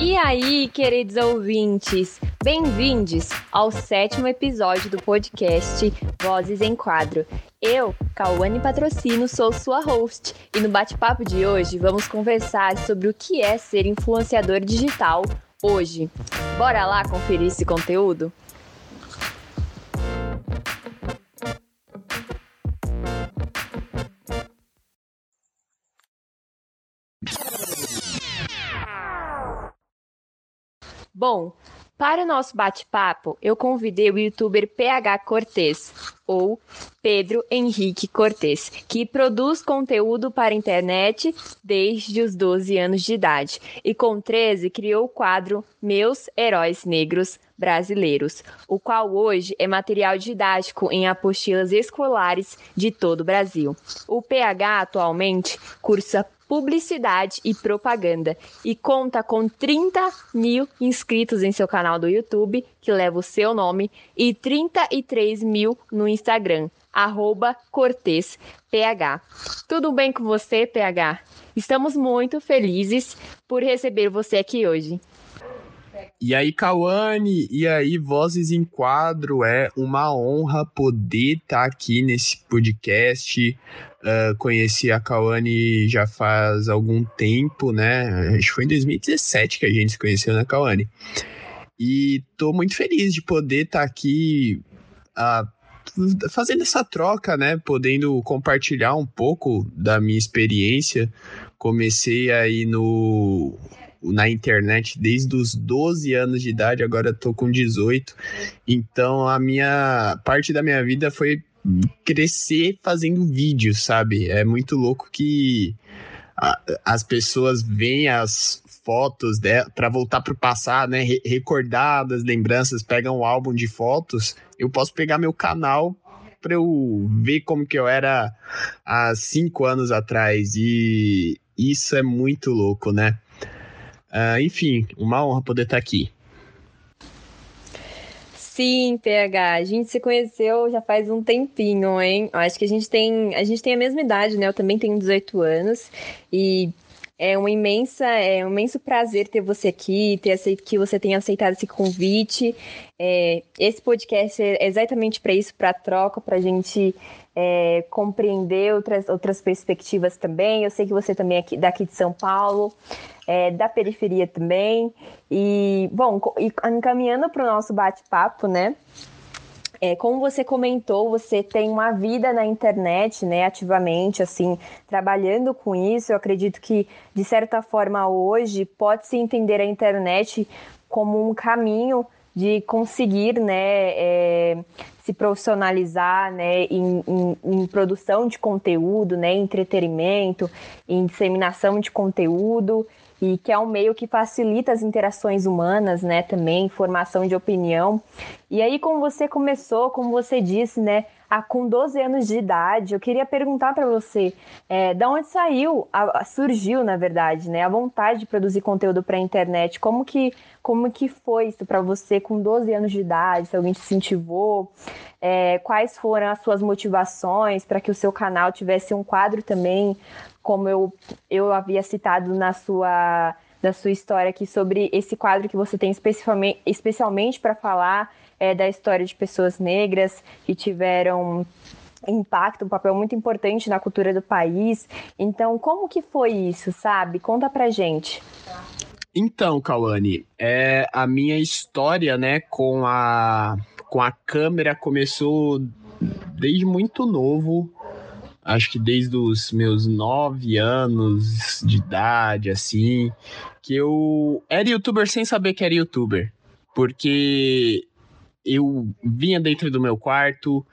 E aí, queridos ouvintes, bem-vindos ao sétimo episódio do podcast Vozes em Quadro. Eu, Cauane Patrocínio, sou sua host e no bate-papo de hoje vamos conversar sobre o que é ser influenciador digital hoje. Bora lá conferir esse conteúdo? Bom, para o nosso bate-papo, eu convidei o youtuber PH Cortez, ou Pedro Henrique Cortez, que produz conteúdo para a internet desde os 12 anos de idade e com 13 criou o quadro Meus Heróis Negros Brasileiros, o qual hoje é material didático em apostilas escolares de todo o Brasil. O PH atualmente cursa publicidade e propaganda e conta com 30 mil inscritos em seu canal do YouTube, que leva o seu nome, e 33 mil no Instagram, arroba. Tudo bem com você, PH? Estamos muito felizes por receber você aqui hoje. E aí, Cauane, e aí, Vozes em Quadro, é uma honra poder estar tá aqui nesse podcast. Uh, conheci a Cauane já faz algum tempo, né? Acho que foi em 2017 que a gente se conheceu, né, Cauane? E tô muito feliz de poder estar tá aqui uh, fazendo essa troca, né? Podendo compartilhar um pouco da minha experiência. Comecei aí no na internet desde os 12 anos de idade, agora tô com 18. Então a minha parte da minha vida foi crescer fazendo vídeos, sabe? É muito louco que a, as pessoas veem as fotos para voltar para o passado, né? Re recordar das lembranças, pegam um álbum de fotos. Eu posso pegar meu canal para eu ver como que eu era há cinco anos atrás e isso é muito louco, né? Uh, enfim, uma honra poder estar aqui. Sim, PH, a gente se conheceu já faz um tempinho, hein? Acho que a gente tem, a gente tem a mesma idade, né? Eu também tenho 18 anos e é uma imensa, é um imenso prazer ter você aqui, ter aceito, que você tenha aceitado esse convite. É, esse podcast é exatamente para isso, para troca, para a gente é, compreender outras, outras perspectivas também. Eu sei que você também é aqui, daqui de São Paulo é, da periferia também. E, bom, e encaminhando para o nosso bate-papo, né? É, como você comentou, você tem uma vida na internet, né, ativamente, assim, trabalhando com isso. Eu acredito que, de certa forma, hoje pode-se entender a internet como um caminho de conseguir, né, é, se profissionalizar, né, em, em, em, produção de conteúdo, né, em entretenimento, em disseminação de conteúdo e que é um meio que facilita as interações humanas, né, também, formação de opinião. E aí, como você começou, como você disse, né, a, com 12 anos de idade, eu queria perguntar para você, é, da onde saiu, a, surgiu, na verdade, né, a vontade de produzir conteúdo para a internet? Como que, como que foi isso para você com 12 anos de idade? Se alguém te incentivou? É, quais foram as suas motivações para que o seu canal tivesse um quadro também como eu, eu havia citado na sua, na sua história aqui sobre esse quadro que você tem especialmente, especialmente para falar é, da história de pessoas negras que tiveram impacto, um papel muito importante na cultura do país. Então, como que foi isso, sabe? Conta pra gente. Então, Cauane, é, a minha história, né, com a, com a câmera começou desde muito novo acho que desde os meus nove anos de idade, assim, que eu era youtuber sem saber que era youtuber. Porque eu vinha dentro do meu quarto,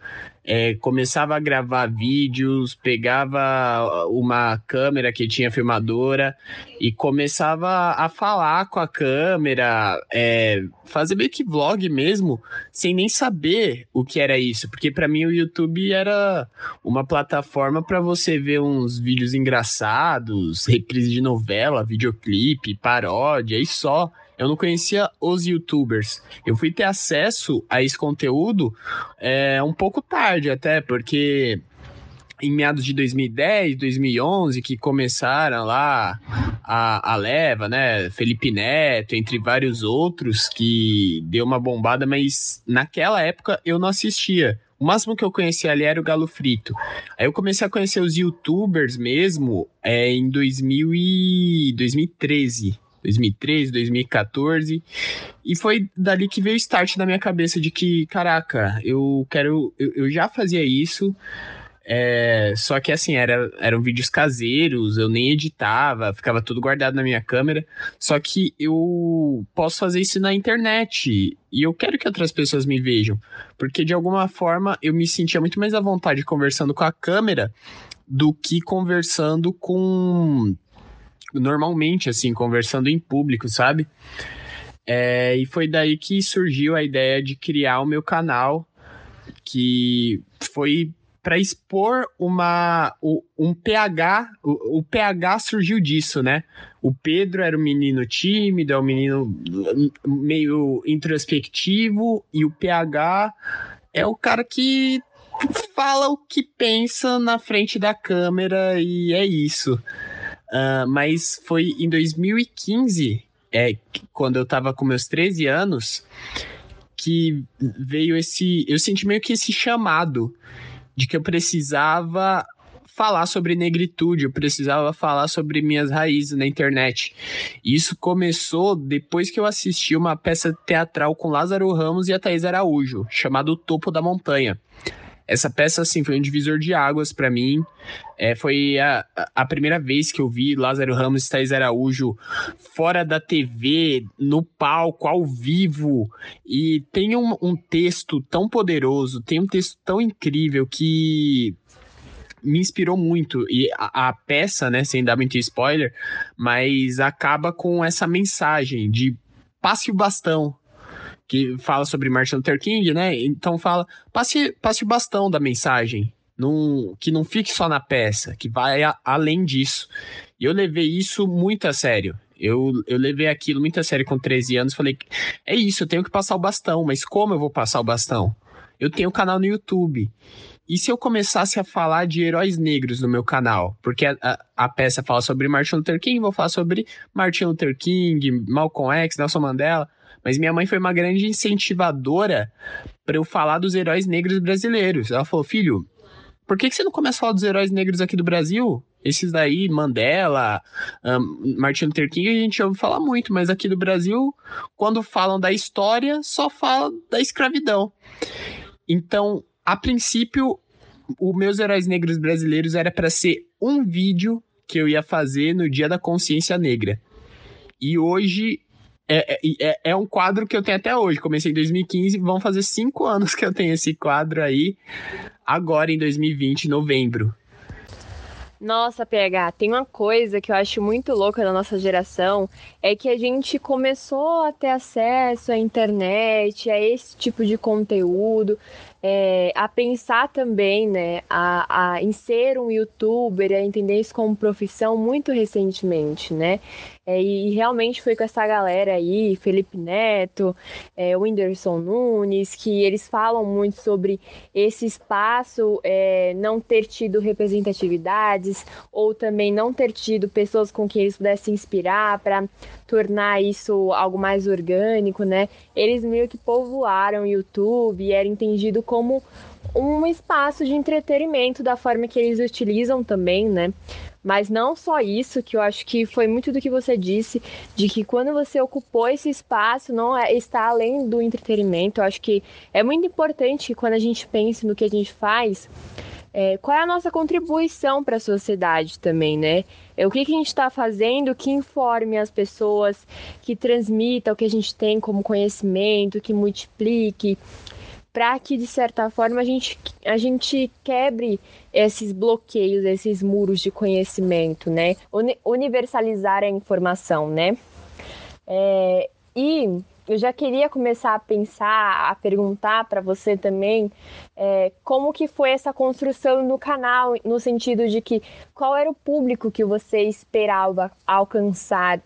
é, começava a gravar vídeos, pegava uma câmera que tinha filmadora e começava a falar com a câmera, é, fazer meio que vlog mesmo, sem nem saber o que era isso, porque para mim o YouTube era uma plataforma para você ver uns vídeos engraçados, reprise de novela, videoclipe, paródia e só. Eu não conhecia os youtubers. Eu fui ter acesso a esse conteúdo é, um pouco tarde até, porque em meados de 2010, 2011, que começaram lá a, a leva, né? Felipe Neto, entre vários outros, que deu uma bombada, mas naquela época eu não assistia. O máximo que eu conhecia ali era o Galo Frito. Aí eu comecei a conhecer os youtubers mesmo é, em 2000 e 2013. 2013, 2014. E foi dali que veio o start na minha cabeça de que, caraca, eu quero. Eu, eu já fazia isso. É, só que assim, era, eram vídeos caseiros, eu nem editava, ficava tudo guardado na minha câmera. Só que eu posso fazer isso na internet e eu quero que outras pessoas me vejam, porque de alguma forma eu me sentia muito mais à vontade conversando com a câmera do que conversando com normalmente, assim, conversando em público, sabe? É, e foi daí que surgiu a ideia de criar o meu canal, que foi para expor uma um pH, o, o, pH surgiu disso, né? O Pedro era um menino tímido, é um menino meio introspectivo e o pH é o cara que fala o que pensa na frente da câmera e é isso. Uh, mas foi em 2015, é, quando eu tava com meus 13 anos, que veio esse. Eu senti meio que esse chamado de que eu precisava falar sobre negritude, eu precisava falar sobre minhas raízes na internet. Isso começou depois que eu assisti uma peça teatral com Lázaro Ramos e a Thaís Araújo, chamada O Topo da Montanha. Essa peça, assim, foi um divisor de águas para mim. É, foi a, a primeira vez que eu vi Lázaro Ramos e Thais Araújo fora da TV, no palco, ao vivo. E tem um, um texto tão poderoso, tem um texto tão incrível que me inspirou muito. E a, a, peça, né, sem dar muito spoiler, mas acaba com essa mensagem de passe o bastão, que fala sobre Martin Luther King, né? Então fala, passe, passe o bastão da mensagem, num, que não fique só na peça, que vai a, além disso. E eu levei isso muito a sério. Eu, eu levei aquilo muito a sério com 13 anos. Falei, é isso, eu tenho que passar o bastão, mas como eu vou passar o bastão? Eu tenho um canal no YouTube. E se eu começasse a falar de heróis negros no meu canal? Porque a, a, a, peça fala sobre Martin Luther King, vou falar sobre Martin Luther King, Malcolm X, Nelson Mandela. Mas minha mãe foi uma grande incentivadora para eu falar dos heróis negros brasileiros. Ela falou: filho, por que, que você não começa a falar dos heróis negros aqui do Brasil? Esses daí, Mandela, um, Martin Luther King, a gente ouve falar muito, mas aqui do Brasil, quando falam da história, só falam da escravidão. Então, a princípio, os meus heróis negros brasileiros era para ser um vídeo que eu ia fazer no Dia da Consciência Negra. E hoje é, é, é, é, um quadro que eu tenho até hoje. Comecei em 2015, vão fazer cinco anos que eu tenho esse quadro aí, agora em 2020, novembro. Nossa, PH, tem uma coisa que eu acho muito louca da nossa geração, é que a gente começou a ter acesso à internet, a esse tipo de conteúdo, é, a pensar também, né, a, a, em ser um youtuber, a entender isso como profissão muito recentemente, né? É, e realmente foi com essa galera aí, Felipe Neto, é, Whindersson Nunes, que eles falam muito sobre esse espaço é, não ter tido representatividades ou também não ter tido pessoas com quem eles pudessem inspirar para tornar isso algo mais orgânico, né? Eles meio que povoaram o YouTube e era entendido como um espaço de entretenimento da forma que eles utilizam também, né? Mas não só isso, que eu acho que foi muito do que você disse, de que quando você ocupou esse espaço, não é, está além do entretenimento. Eu acho que é muito importante que quando a gente pensa no que a gente faz, é, qual é a nossa contribuição para a sociedade também, né? É, o que, que a gente está fazendo que informe as pessoas, que transmita o que a gente tem como conhecimento, que multiplique, para que de certa forma a gente, a gente quebre esses bloqueios, esses muros de conhecimento, né? Universalizar a informação, né? É, e eu já queria começar a pensar, a perguntar para você também é, como que foi essa construção no canal, no sentido de que qual era o público que você esperava alcançar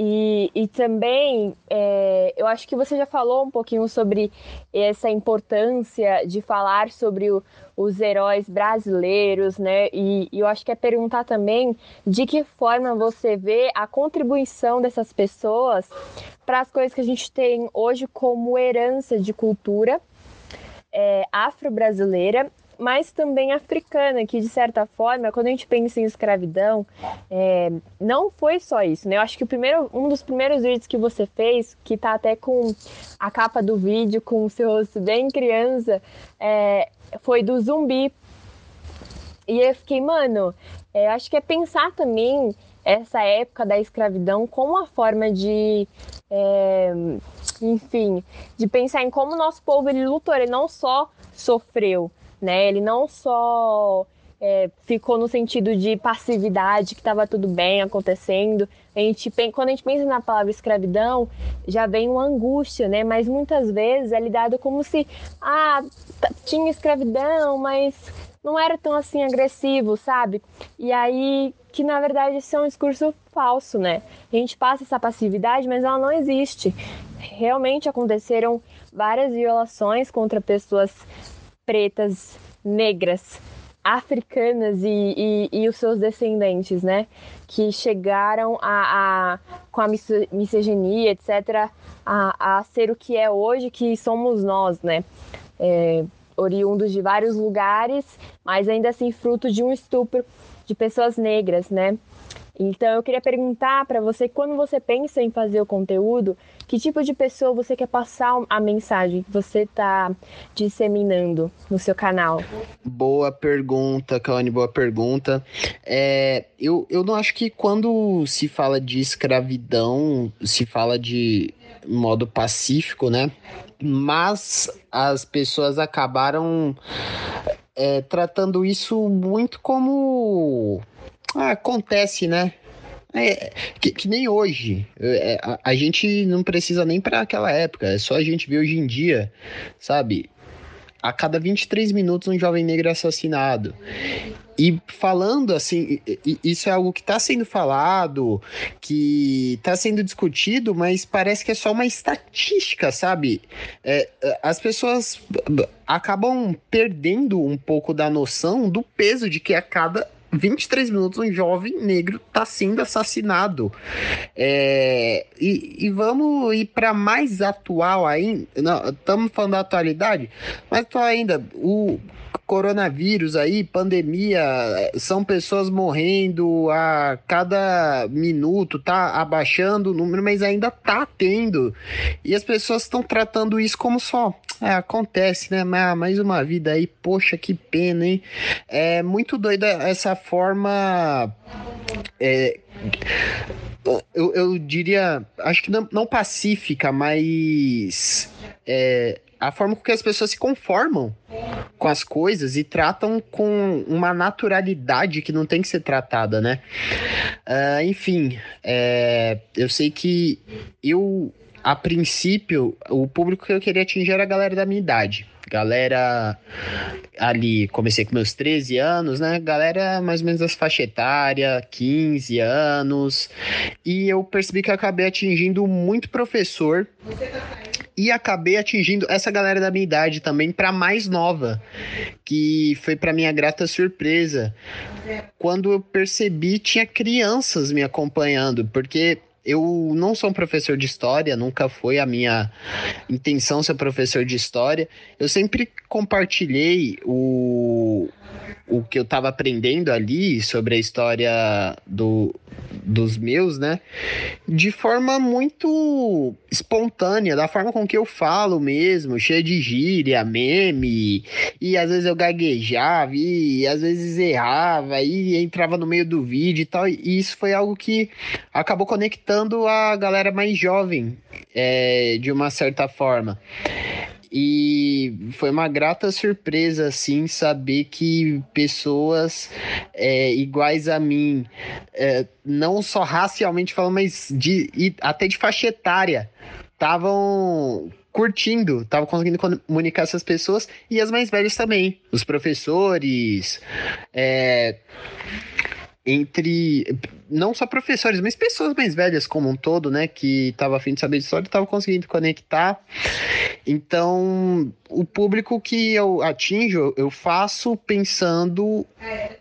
E, e também, é, eu acho que você já falou um pouquinho sobre essa importância de falar sobre o, os heróis brasileiros, né? E, e eu acho que é perguntar também de que forma você vê a contribuição dessas pessoas para as coisas que a gente tem hoje como herança de cultura é, afro-brasileira mas também africana, que de certa forma, quando a gente pensa em escravidão, é, não foi só isso, né? Eu acho que o primeiro, um dos primeiros vídeos que você fez, que tá até com a capa do vídeo, com o seu rosto bem criança, é, foi do zumbi. E eu fiquei, mano, é, acho que é pensar também essa época da escravidão como uma forma de, é, enfim, de pensar em como o nosso povo ele lutou, ele não só sofreu, né? Ele não só é, ficou no sentido de passividade, que estava tudo bem acontecendo. A gente, quando a gente pensa na palavra escravidão, já vem uma angústia, né? Mas muitas vezes é lidado como se, ah, tinha escravidão, mas não era tão assim agressivo, sabe? E aí, que na verdade isso é um discurso falso, né? A gente passa essa passividade, mas ela não existe. Realmente aconteceram várias violações contra pessoas pretas, negras, africanas e, e, e, os seus descendentes, né? Que chegaram a, a com a misoginia, etc., a, a, ser o que é hoje, que somos nós, né? É, oriundos de vários lugares, mas ainda assim fruto de um estupro de pessoas negras, né? Então eu queria perguntar para você, quando você pensa em fazer o conteúdo, que tipo de pessoa você quer passar a mensagem que você está disseminando no seu canal? Boa pergunta, Kawane, boa pergunta. É, eu, eu não acho que quando se fala de escravidão, se fala de modo pacífico, né? Mas as pessoas acabaram é, tratando isso muito como ah, acontece, né? É, que, que, nem hoje. É, a, a, gente não precisa nem para aquela época. É só a gente ver hoje em dia, sabe? A cada 23 minutos um jovem negro é assassinado. E falando assim, isso é algo que está sendo falado, que está sendo discutido, mas parece que é só uma estatística, sabe? É, as pessoas acabam perdendo um pouco da noção do peso de que a cada 23 minutos um jovem negro está sendo assassinado. É, e, e, vamos ir para mais atual ainda. Estamos falando da atualidade, mas ainda. O coronavírus aí, pandemia, são pessoas morrendo a cada minuto, tá abaixando o número, mas ainda tá tendo. E as pessoas estão tratando isso como só. É, acontece, né? Mais uma vida aí, poxa, que pena, hein? É muito doida essa forma. É, eu, eu diria, acho que não, não pacífica, mas é, a forma com que as pessoas se conformam com as coisas e tratam com uma naturalidade que não tem que ser tratada, né? Uh, enfim, é, eu sei que eu, a princípio, o público que eu queria atingir era a galera da minha idade. Galera ali, comecei com meus 13 anos, né? Galera mais ou menos das faixa etária, 15 anos. E eu percebi que eu acabei atingindo muito professor e acabei atingindo essa galera da minha idade também para mais nova, que foi para minha grata surpresa. Quando eu percebi tinha crianças me acompanhando, porque eu não sou um professor de história, nunca foi a minha intenção ser professor de história. Eu sempre compartilhei o, o que eu estava aprendendo ali sobre a história do, dos meus, né? De forma muito espontânea, da forma com que eu falo mesmo, cheia de gíria, meme, e às vezes eu gaguejava, e às vezes errava, e entrava no meio do vídeo e tal, e isso foi algo que acabou conectando a galera mais jovem, é, de uma certa forma. E foi uma grata surpresa, assim, saber que pessoas é, iguais a mim, é, não só racialmente falando, mas de, até de faixa etária, estavam curtindo, estavam conseguindo comunicar essas pessoas e as mais velhas também, os professores, é, entre não só professores, mas pessoas mais velhas como um todo, né, que tava afim de saber de história, tava conseguindo conectar. Então, o público que eu atinjo, eu faço pensando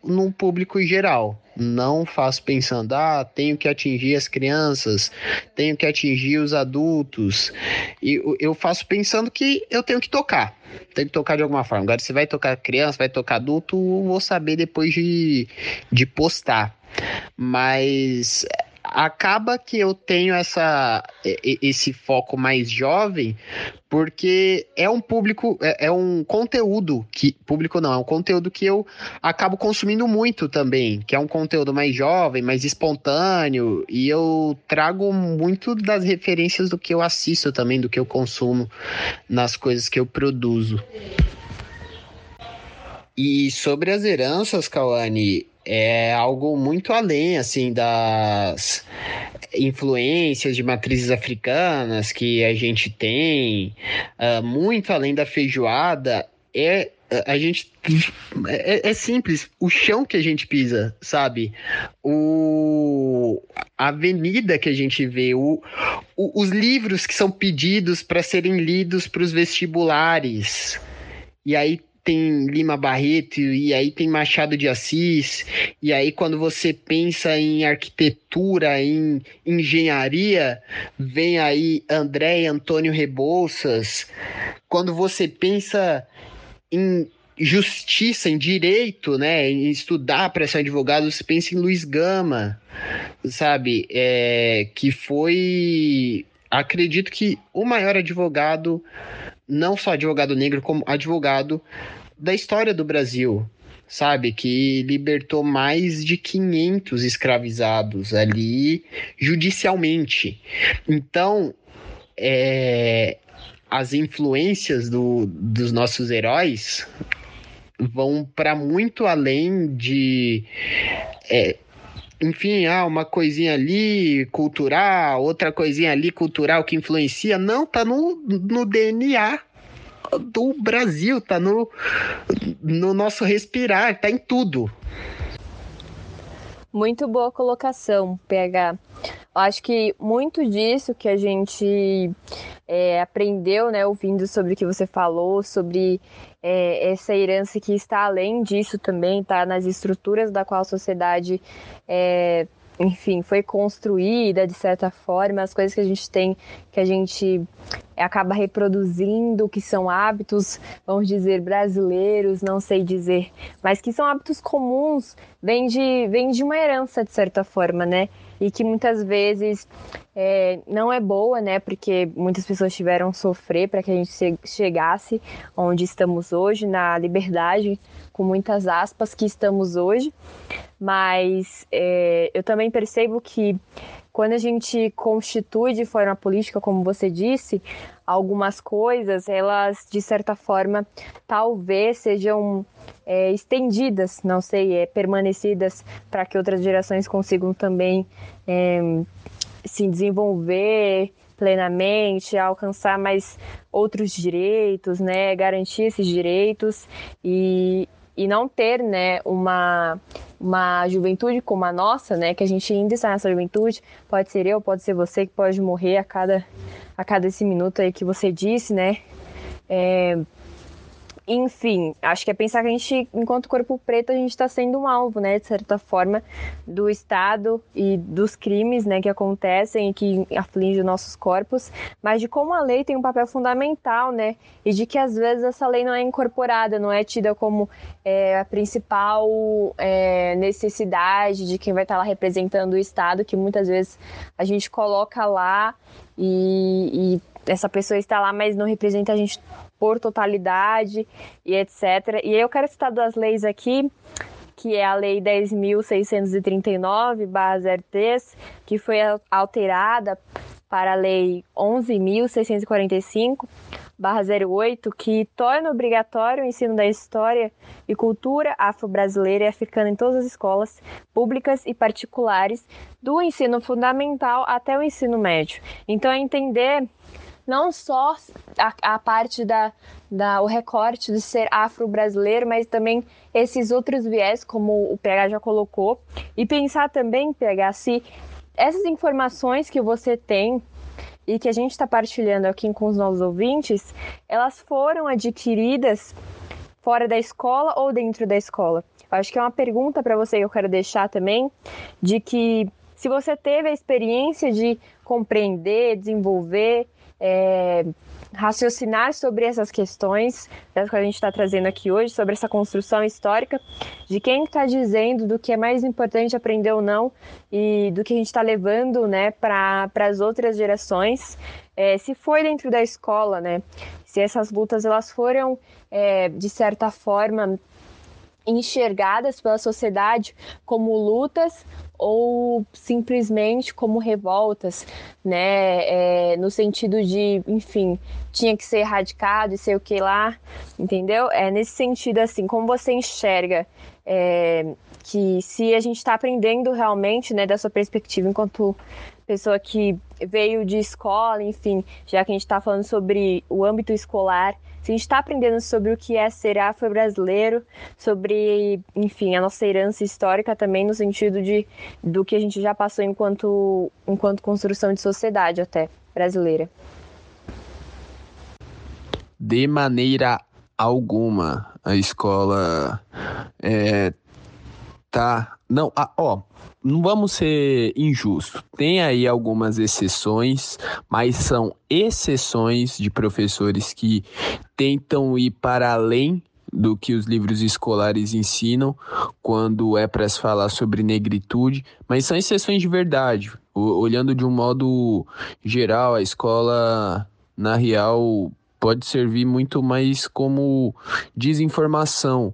no público geral. Não faço pensando, ah, tenho que atingir as crianças, tenho que atingir os adultos. E eu faço pensando que eu tenho que tocar. Tenho que tocar de alguma forma. Agora, se vai tocar criança, vai tocar adulto, vou saber depois de, de postar. Mas acaba que eu tenho essa, esse foco mais jovem, porque é um público, é, é, um conteúdo que. Público não, é um conteúdo que eu acabo consumindo muito também, que é um conteúdo mais jovem, mais espontâneo, e eu trago muito das referências do que eu assisto também, do que eu consumo nas coisas que eu produzo. E sobre as heranças, Kawane, é algo muito além assim das influências de matrizes africanas que a gente tem, uh, muito além da feijoada, é a gente é, é, simples, o chão que a gente pisa, sabe? O a avenida que a gente vê, o, o os livros que são pedidos para serem lidos para os vestibulares. E aí tem Lima Barreto e aí tem Machado de Assis, e aí quando você pensa em arquitetura, em engenharia, vem aí André e Antônio Rebouças. Quando você pensa em justiça, em direito, né, em estudar para ser advogado, você pensa em Luiz Gama, sabe, é, que foi, acredito que o maior advogado não só advogado negro, como advogado da história do Brasil, sabe? Que libertou mais de 500 escravizados ali judicialmente. Então, é, as influências do, dos nossos heróis vão para muito além de. É, enfim, ah, uma coisinha ali cultural, outra coisinha ali cultural que influencia. Não, tá no, no DNA do Brasil, tá no, no nosso respirar, tá em tudo. Muito boa colocação, PH. Acho que muito disso que a gente é, aprendeu, né, ouvindo sobre o que você falou, sobre é, essa herança que está além disso também, tá nas estruturas da qual a sociedade é, enfim, foi construída de certa forma, as coisas que a gente tem, que a gente acaba reproduzindo, que são hábitos, vamos dizer, brasileiros, não sei dizer, mas que são hábitos comuns, vem de, vem de uma herança, de certa forma, né? E que muitas vezes é, não é boa, né? Porque muitas pessoas tiveram sofrer para que a gente chegasse onde estamos hoje, na liberdade, com muitas aspas, que estamos hoje mas é, eu também percebo que quando a gente constitui de forma política, como você disse, algumas coisas, elas de certa forma talvez sejam é, estendidas, não sei, é, permanecidas para que outras gerações consigam também é, se desenvolver plenamente, alcançar mais outros direitos, né, garantir esses direitos e, e não ter, né, uma, uma juventude como a nossa, né, que a gente ainda está nessa juventude, pode ser eu, pode ser você que pode morrer a cada, a cada esse minuto aí que você disse, né, é, enfim, acho que é pensar que a gente, enquanto corpo preto, a gente está sendo um alvo, né, de certa forma, do Estado e dos crimes, né, que acontecem e que afligem os nossos corpos, mas de como a lei tem um papel fundamental, né, e de que às vezes essa lei não é incorporada, não é tida como é, a principal é, necessidade de quem vai estar tá lá representando o Estado, que muitas vezes a gente coloca lá e, e essa pessoa está lá, mas não representa a gente por totalidade e etc. E eu quero citar duas leis aqui, que é a Lei 10.639-03, que foi alterada para a Lei 11.645 08, que torna obrigatório o ensino da história e cultura afro-brasileira e africana em todas as escolas públicas e particulares, do ensino fundamental até o ensino médio. Então, é entender não só a, a parte da, da o recorte de ser afro-brasileiro, mas também esses outros viés, como o PH já colocou, e pensar também, PH, se essas informações que você tem e que a gente está partilhando aqui com os nossos ouvintes, elas foram adquiridas fora da escola ou dentro da escola? Eu acho que é uma pergunta para você que eu quero deixar também, de que se você teve a experiência de compreender, desenvolver, é, raciocinar sobre essas questões que a gente está trazendo aqui hoje, sobre essa construção histórica, de quem está dizendo do que é mais importante aprender ou não e do que a gente está levando né, para as outras gerações. É, se foi dentro da escola, né, se essas lutas elas foram, é, de certa forma, enxergadas pela sociedade como lutas ou simplesmente como revoltas, né? É, no sentido de, enfim, tinha que ser erradicado e sei o que lá, entendeu? É nesse sentido, assim, como você enxerga é, que se a gente está aprendendo realmente, né, da sua perspectiva enquanto pessoa que veio de escola, enfim, já que a gente está falando sobre o âmbito escolar, a gente está aprendendo sobre o que é ser afro-brasileiro, sobre, enfim, a nossa herança histórica também no sentido de do que a gente já passou enquanto, enquanto construção de sociedade até brasileira. De maneira alguma, a escola é, tá. Não, ah, ó, não vamos ser injustos. Tem aí algumas exceções, mas são exceções de professores que tentam ir para além do que os livros escolares ensinam quando é para se falar sobre negritude, mas são exceções de verdade. Olhando de um modo geral, a escola, na real, pode servir muito mais como desinformação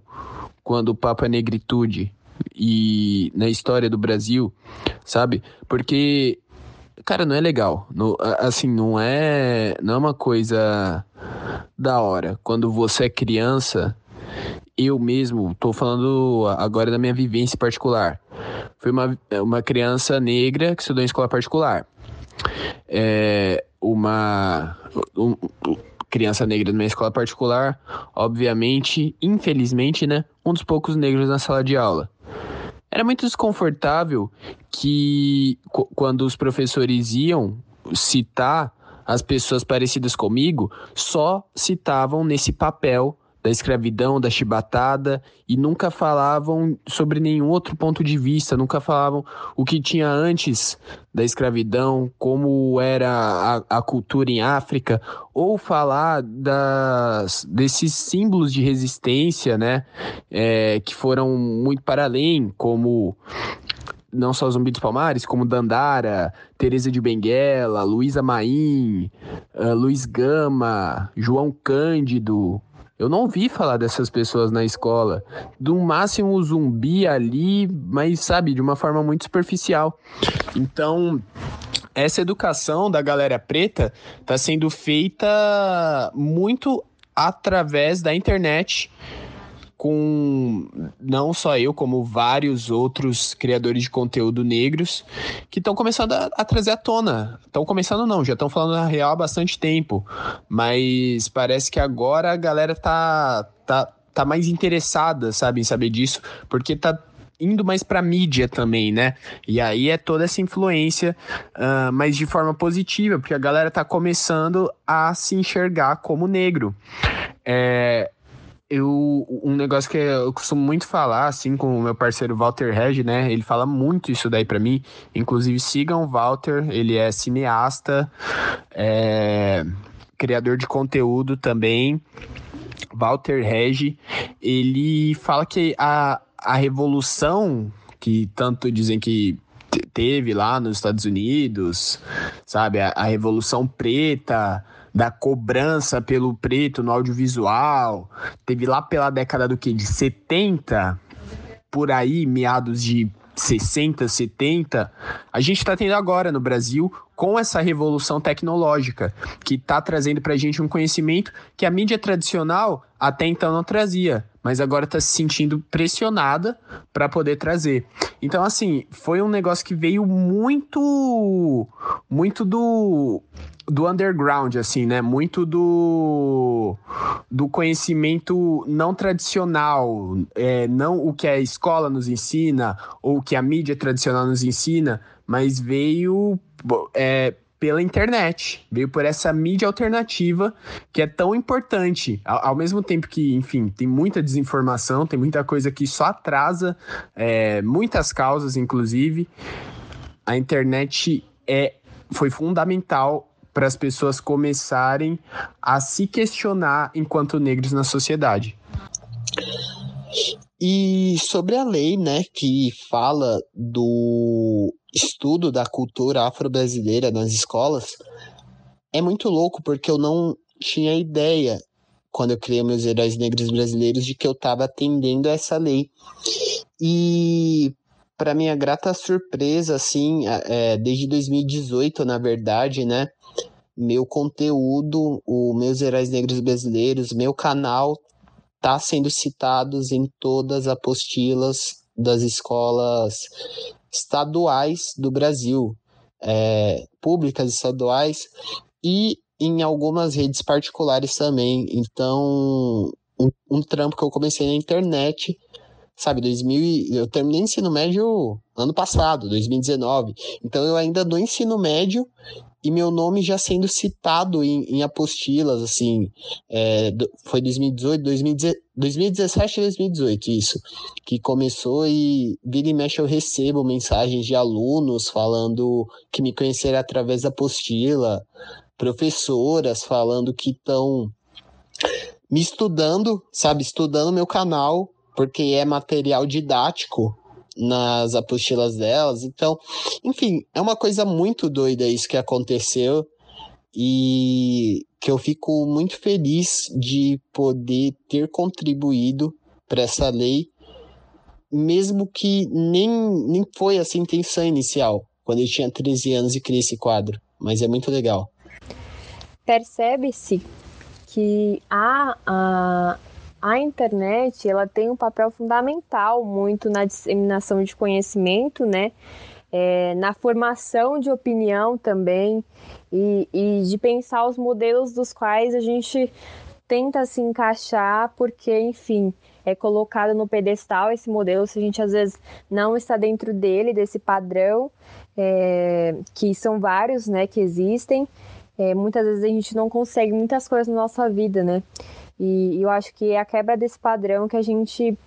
quando o papo é negritude e na história do Brasil, sabe? Porque, cara, não é legal. No, assim, não é, não é uma coisa da hora. Quando você é criança, eu mesmo, tô falando agora da minha vivência particular. Fui uma, uma criança negra que estudou em escola particular. É uma. Um, criança negra numa escola particular, obviamente, infelizmente, né, um dos poucos negros na sala de aula. Era muito desconfortável que quando os professores iam citar as pessoas parecidas comigo, só citavam nesse papel da escravidão, da chibatada, e nunca falavam sobre nenhum outro ponto de vista, nunca falavam o que tinha antes da escravidão, como era a, a cultura em África, ou falar das, desses símbolos de resistência, né, é, que foram muito para além, como não só Zumbi dos Palmares, como Dandara, Teresa de Benguela, Luísa Maim, uh, Luiz Gama, João Cândido, eu não ouvi falar dessas pessoas na escola. Do máximo zumbi ali, mas sabe, de uma forma muito superficial. Então, essa educação da galera preta está sendo feita muito através da internet com não só eu, como vários outros criadores de conteúdo negros que estão começando a, a, trazer à tona. Estão começando não, já estão falando na real há bastante tempo, mas parece que agora a galera tá tá, tá mais interessada, sabe, em saber disso, porque tá indo mais para mídia também, né? E aí é toda essa influência, uh, mas de forma positiva, porque a galera tá começando a se enxergar como negro. É, eu, um negócio que eu costumo muito falar, assim, com o meu parceiro Walter Reg, né? Ele fala muito isso daí para mim. Inclusive, sigam o Walter, ele é cineasta, é, criador de conteúdo também. Walter Reg, ele fala que a, a revolução que tanto dizem que teve lá nos Estados Unidos, sabe? A, a Revolução Preta, da cobrança pelo preto no audiovisual. Teve lá pela década do que? De 70, por aí, meados de 60, 70, a gente está tendo agora no Brasil com essa revolução tecnológica que está trazendo para a gente um conhecimento que a mídia tradicional até então não trazia. Mas agora está se sentindo pressionada para poder trazer. Então, assim, foi um negócio que veio muito, muito do do underground, assim, né? Muito do, do conhecimento não tradicional, é, não o que a escola nos ensina ou o que a mídia tradicional nos ensina, mas veio é, pela internet, veio por essa mídia alternativa que é tão importante. Ao, ao, mesmo tempo que, enfim, tem muita desinformação, tem muita coisa que só atrasa é, muitas causas, inclusive, a internet é, foi fundamental para as pessoas começarem a se questionar enquanto negros na sociedade. E sobre a lei, né, que fala do estudo da cultura afro-brasileira nas escolas, é muito louco porque eu não tinha ideia quando eu criei meus heróis negros brasileiros de que eu estava atendendo a essa lei. E para minha grata surpresa, assim, é, desde 2018, na verdade, né, meu conteúdo, o Meus Heróis Negros Brasileiros, meu canal está sendo citados em todas as apostilas das escolas estaduais do Brasil, é, públicas estaduais e em algumas redes particulares também. Então, um, um, trampo que eu comecei na internet, sabe, 2000, eu terminei ensino médio ano passado, 2019. Então, eu ainda no ensino médio e meu nome já sendo citado em, em apostilas, assim, é, foi 2018, 2017 e 2018, isso, que começou e vira e mexe eu recebo mensagens de alunos falando que me conheceram através da apostila, professoras falando que estão me estudando, sabe, estudando meu canal, porque é material didático, nas apostilas delas. Então, enfim, é uma coisa muito doida isso que aconteceu e que eu fico muito feliz de poder ter contribuído para essa lei, mesmo que nem, nem foi essa intenção inicial, quando eu tinha 13 anos e criei esse quadro, mas é muito legal. Percebe-se que há a, a internet ela tem um papel fundamental muito na disseminação de conhecimento, né? É, na formação de opinião também e, e de pensar os modelos dos quais a gente tenta se encaixar, porque, enfim, é colocado no pedestal esse modelo, se a gente às vezes não está dentro dele, desse padrão, é, que são vários, né, que existem, é, muitas vezes a gente não consegue muitas coisas na nossa vida, né? E, eu acho que é a quebra desse padrão que a gente,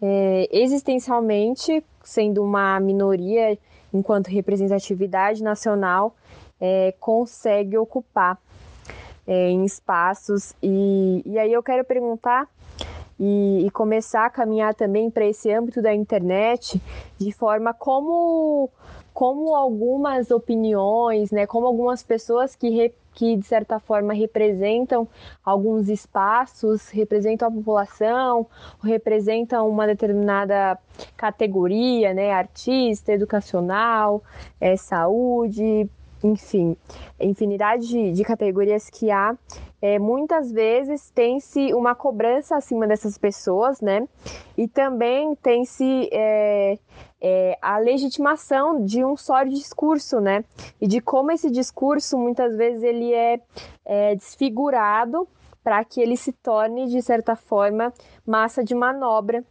é, existencialmente, sendo uma minoria enquanto representatividade nacional, é, consegue ocupar é, em espaços. E, e aí eu quero perguntar e, e começar a caminhar também para esse âmbito da internet de forma como como algumas opiniões, né, como algumas pessoas que, re, que de certa forma representam alguns espaços, representam a população, representam uma determinada categoria, né, artista, educacional, é, saúde, enfim, infinidade de, de categorias que há, é, muitas vezes tem-se uma cobrança acima dessas pessoas, né? E também tem-se é, é, a legitimação de um só discurso, né? E de como esse discurso muitas vezes ele é, é desfigurado para que ele se torne de certa forma massa de manobra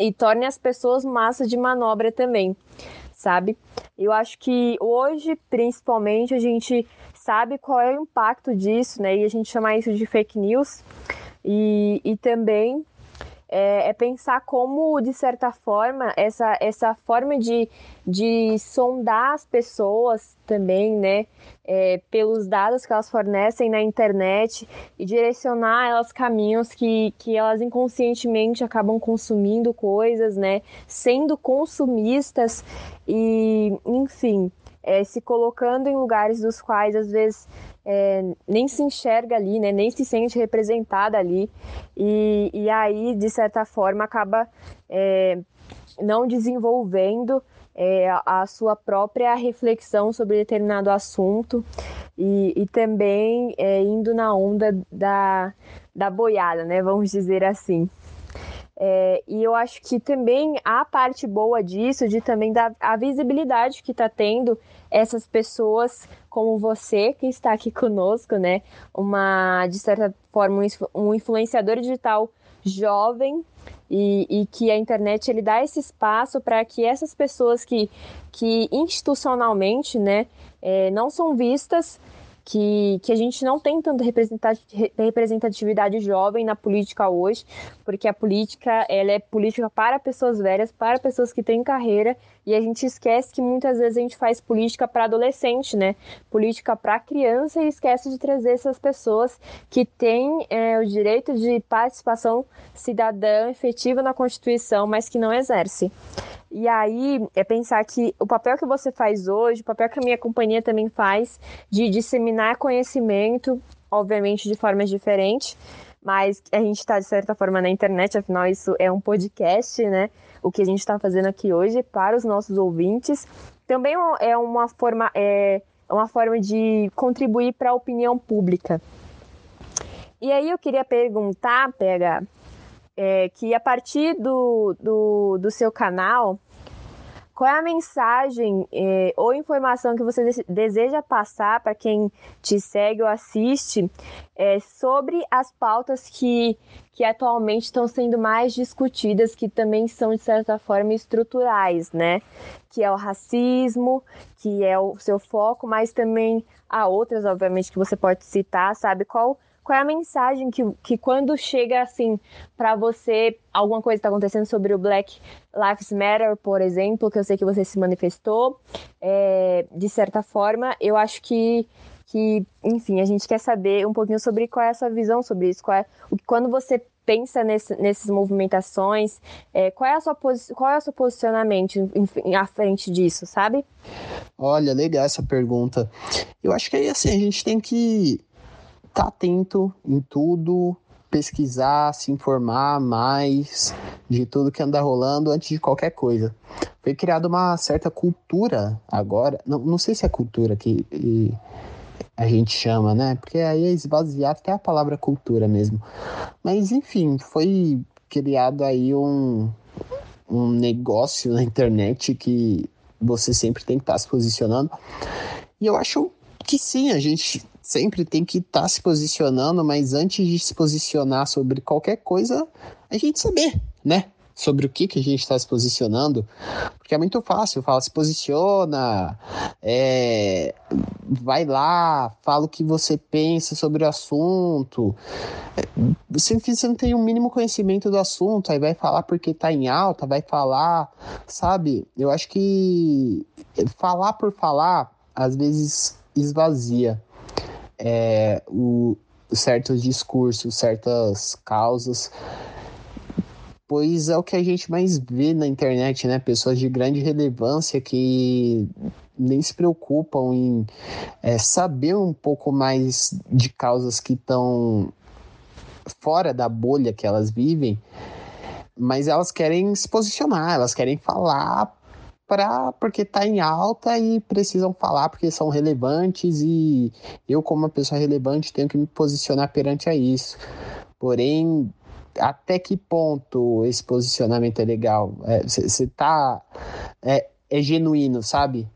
e torne as pessoas massa de manobra também, sabe? Eu acho que hoje, principalmente, a gente sabe qual é o impacto disso, né? E a gente chama isso de fake news. E, e também é, é, pensar como, de certa forma, essa, essa forma de, de sondar as pessoas também, né, é, pelos dados que elas fornecem na internet e direcionar elas caminhos que, que elas inconscientemente acabam consumindo coisas, né, sendo consumistas e, enfim, é, se colocando em lugares dos quais às vezes é, nem se enxerga ali, né, nem se sente representada ali, e, e aí, de certa forma, acaba é, não desenvolvendo é, a sua própria reflexão sobre determinado assunto e, e também é, indo na onda da, da boiada, né, vamos dizer assim. É, e eu acho que também a parte boa disso, de também dar a visibilidade que está tendo essas pessoas como você que está aqui conosco, né? Uma, de certa forma, um influenciador digital jovem e, e, que a internet ele dá esse espaço para que essas pessoas que, que institucionalmente né, é, não são vistas que, que a gente não tem tanta representatividade jovem na política hoje, porque a política ela é política para pessoas velhas, para pessoas que têm carreira, e a gente esquece que muitas vezes a gente faz política para adolescente, né? Política para criança e esquece de trazer essas pessoas que têm é, o direito de participação cidadã efetiva na Constituição, mas que não exerce. E aí é pensar que o papel que você faz hoje, o papel que a minha companhia também faz, de disseminar conhecimento, obviamente de formas diferentes, mas a gente está de certa forma na internet, afinal isso é um podcast, né? O que a gente está fazendo aqui hoje para os nossos ouvintes. Também é uma forma, é uma forma de contribuir para a opinião pública. E aí eu queria perguntar, Pega, é, que a partir do, do, do seu canal, qual é a mensagem eh, ou informação que você deseja passar para quem te segue ou assiste eh, sobre as pautas que, que atualmente estão sendo mais discutidas, que também são, de certa forma, estruturais, né? Que é o racismo, que é o seu foco, mas também há outras, obviamente, que você pode citar, sabe? Qual qual é a mensagem que, que quando chega assim para você, alguma coisa está acontecendo sobre o Black Lives Matter, por exemplo, que eu sei que você se manifestou, é, de certa forma, eu acho que que, enfim, a gente quer saber um pouquinho sobre qual é a sua visão sobre isso, qual é, quando você pensa nesse, nessas movimentações, é, qual, é a sua qual é o seu posicionamento em, à frente disso, sabe? Olha, legal essa pergunta. Eu acho que aí assim, a gente tem que tá atento em tudo, pesquisar, se informar mais de tudo que anda rolando antes de qualquer coisa. Foi criada uma certa cultura agora, não, não sei se é cultura que a gente chama, né? Porque aí é esvaziado até a palavra cultura mesmo. Mas enfim, foi criado aí um, um negócio na internet que você sempre tem que estar tá se posicionando. E eu acho que sim, a gente sempre tem que estar tá se posicionando, mas antes de se posicionar sobre qualquer coisa, a gente saber, né? Sobre o que, que a gente está se posicionando, porque é muito fácil, fala, se posiciona, é, vai lá, fala o que você pensa sobre o assunto. Você, você não tem o um mínimo conhecimento do assunto, aí vai falar porque tá em alta, vai falar, sabe? Eu acho que falar por falar, às vezes esvazia é, o, certos discursos, certas causas, pois é o que a gente mais vê na internet, né? Pessoas de grande relevância que nem se preocupam em é, saber um pouco mais de causas que estão fora da bolha que elas vivem, mas elas querem se posicionar, elas querem falar pra, porque tá em alta e precisam falar porque são relevantes e eu, como uma pessoa relevante, tenho que me posicionar perante a isso. Porém, até que ponto esse posicionamento é legal? Você é, tá. É, é genuíno, sabe?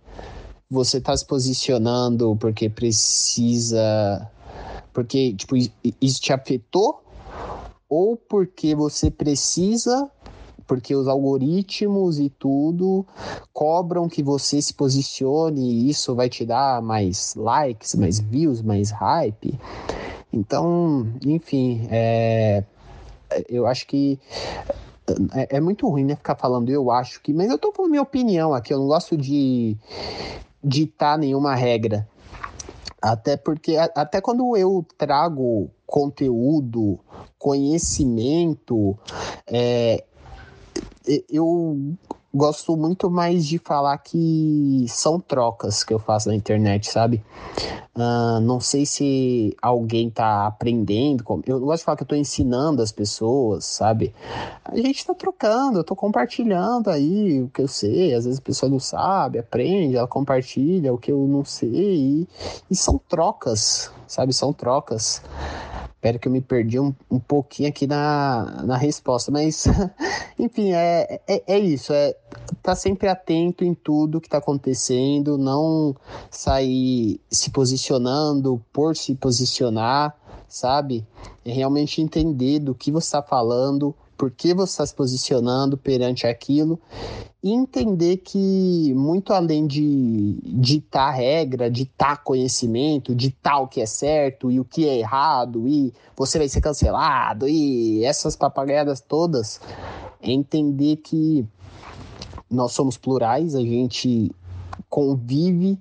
Você tá se posicionando porque precisa. Porque, tipo, isso te afetou? Ou porque você precisa porque os algoritmos e tudo cobram que você se posicione e isso vai te dar mais likes, mais views, mais hype. Então, enfim, é, eu acho que é, é, muito ruim, né, ficar falando eu acho que, mas eu tô falando minha opinião aqui, eu não gosto de ditar nenhuma regra. Até porque, até quando eu trago conteúdo, conhecimento, é, eu gosto muito mais de falar que são trocas que eu faço na internet, sabe? Uh, não sei se alguém tá aprendendo. Eu gosto de falar que eu tô ensinando as pessoas, sabe? A gente tá trocando, eu tô compartilhando aí o que eu sei. Às vezes a pessoa não sabe, aprende, ela compartilha o que eu não sei. E, e são trocas, sabe? São trocas. Espero que eu me perdi um, um pouquinho aqui na, na resposta, mas enfim, é, é, é isso. É tá sempre atento em tudo que está acontecendo, não sair se posicionando por se posicionar, sabe? É realmente entender do que você está falando, por que você está se posicionando perante aquilo e entender que muito além de ditar regra, ditar conhecimento, ditar o que é certo e o que é errado e você vai ser cancelado e essas papagaiadas todas, é entender que nós somos plurais, a gente convive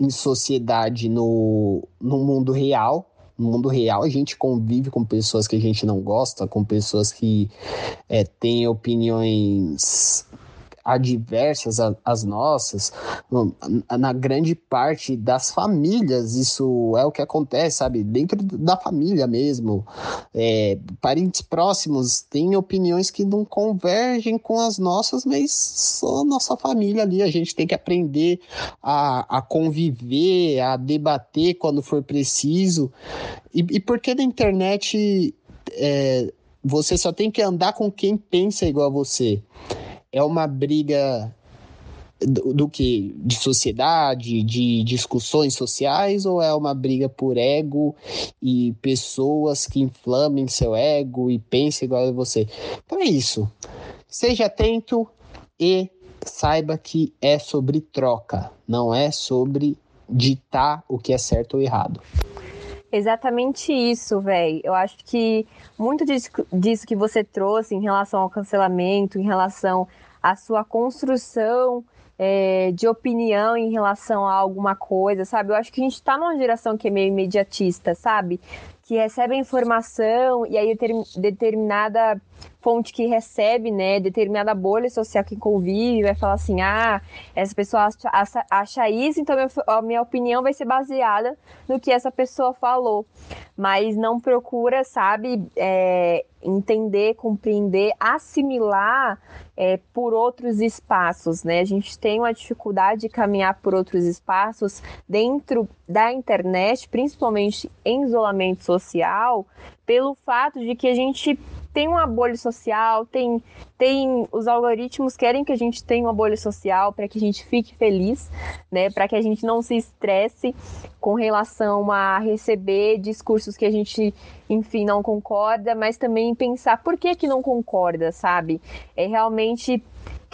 em sociedade no, no mundo real no mundo real a gente convive com pessoas que a gente não gosta, com pessoas que é, têm opiniões adversas às nossas, na grande parte das famílias isso é o que acontece, sabe? Dentro da família mesmo. É, parentes próximos têm opiniões que não convergem com as nossas, mas só nossa família ali. A gente tem que aprender a, a conviver, a debater quando for preciso. E, e porque na internet é, você só tem que andar com quem pensa igual a você é uma briga do, do, que? De sociedade, de discussões sociais, ou é uma briga por ego e pessoas que inflamem seu ego e pensem igual a você? Então é isso. Seja atento e saiba que é sobre troca, não é sobre ditar o que é certo ou errado. Exatamente isso, velho. Eu acho que muito disso que você trouxe em relação ao cancelamento, em relação à sua construção é, de opinião em relação a alguma coisa, sabe? Eu acho que a gente tá numa geração que é meio imediatista, sabe? Que recebe a informação e aí determinada fonte que recebe, né, determinada bolha social que convive, vai falar assim, ah, essa pessoa acha, acha isso, então a minha opinião vai ser baseada no que essa pessoa falou. Mas não procura, sabe, é, entender, compreender, assimilar é, por outros espaços, né? A gente tem uma dificuldade de caminhar por outros espaços dentro da internet, principalmente em isolamento social, pelo fato de que a gente tem uma bolha social, tem, tem os algoritmos querem que a gente tenha uma bolha social para que a gente fique feliz, né? Para que a gente não se estresse com relação a receber discursos que a gente, enfim, não concorda, mas também pensar por que que não concorda, sabe? É realmente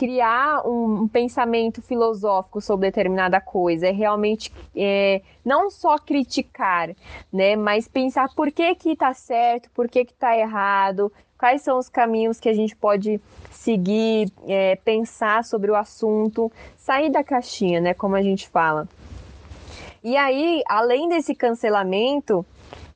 criar um, um, pensamento filosófico sobre determinada coisa, é realmente é, não só criticar, né, mas pensar por que que tá certo, por que que tá errado, quais são os caminhos que a gente pode seguir, é, pensar sobre o assunto, sair da caixinha, né, como a gente fala. E aí, além desse cancelamento,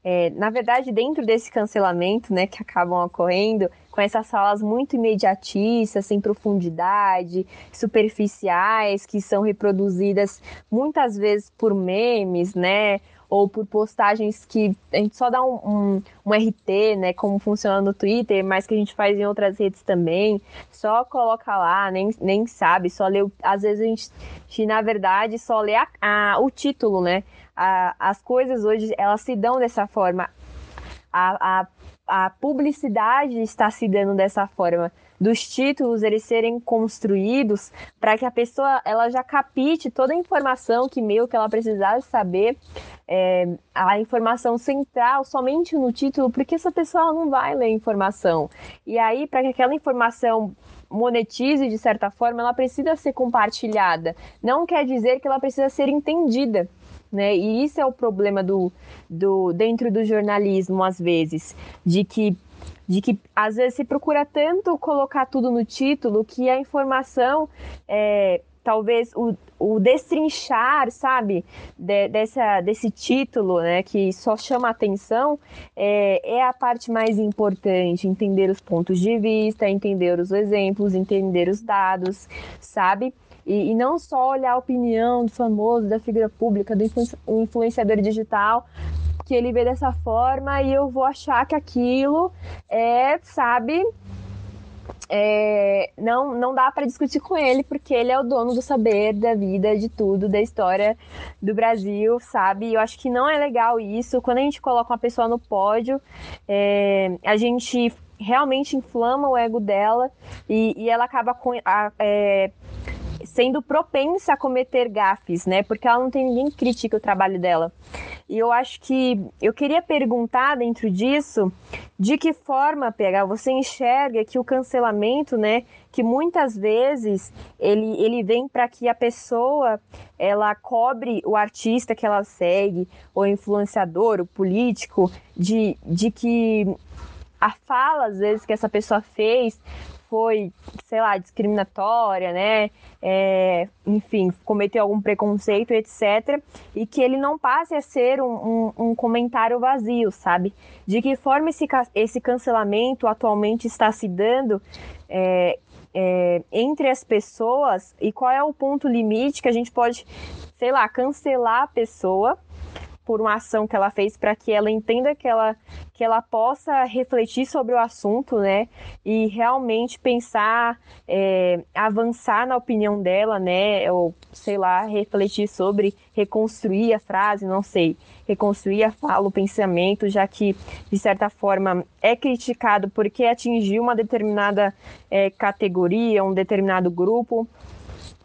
é, na verdade, dentro desse cancelamento, né, que acabam ocorrendo, com essas falas muito imediatistas, sem profundidade, superficiais, que são reproduzidas muitas vezes por memes, né? Ou por postagens que a gente só dá um, um, um RT, né? Como funciona no Twitter, mas que a gente faz em outras redes também. Só coloca lá, nem, nem sabe, só lê. Às vezes a gente, na verdade, só lê a, a, o título, né? A, as coisas hoje, elas se dão dessa forma. A, a a publicidade está se dando dessa forma, dos títulos eles serem construídos para que a pessoa ela já capite toda a informação que meio que ela precisava saber, é, a informação central somente no título, porque essa pessoa não vai ler a informação. E aí, para que aquela informação monetize de certa forma, ela precisa ser compartilhada. Não quer dizer que ela precisa ser entendida né? E isso é o problema do, do dentro do jornalismo às vezes, de que de que às vezes se procura tanto colocar tudo no título que a informação é, talvez o, o destrinchar, sabe, de, dessa, desse título, né, que só chama atenção, é, é a parte mais importante, entender os pontos de vista, entender os exemplos, entender os dados, sabe? E, e, não só olhar a opinião do famoso, da figura pública, do influenciador digital, que ele vê dessa forma e eu vou achar que aquilo é, sabe, é, não, não dá para discutir com ele, porque ele é o dono do saber, da vida, de tudo, da história do Brasil, sabe? Eu acho que não é legal isso. Quando a gente coloca uma pessoa no pódio, é, a gente realmente inflama o ego dela e, e ela acaba com, a, é, sendo propensa a cometer gafes, né? Porque ela não tem ninguém que critique o trabalho dela. E eu acho que eu queria perguntar dentro disso de que forma, PH, você enxerga que o cancelamento, né, que muitas vezes ele, ele vem para que a pessoa ela cobre o artista que ela segue, o influenciador, o político, de, de que a fala, às vezes, que essa pessoa fez foi, sei lá, discriminatória, né? É, enfim, cometeu algum preconceito, etc. E que ele não passe a ser um, um, um comentário vazio, sabe? De que forma esse, esse cancelamento atualmente está se dando é, é, entre as pessoas e qual é o ponto limite que a gente pode, sei lá, cancelar a pessoa por uma ação que ela fez para que ela entenda que ela, que ela possa refletir sobre o assunto, né? E realmente pensar, é, avançar na opinião dela, né? Ou, sei lá, refletir sobre, reconstruir a frase, não sei, reconstruir a fala, o pensamento, já que, de certa forma, é criticado porque atingiu uma determinada é, categoria, um determinado grupo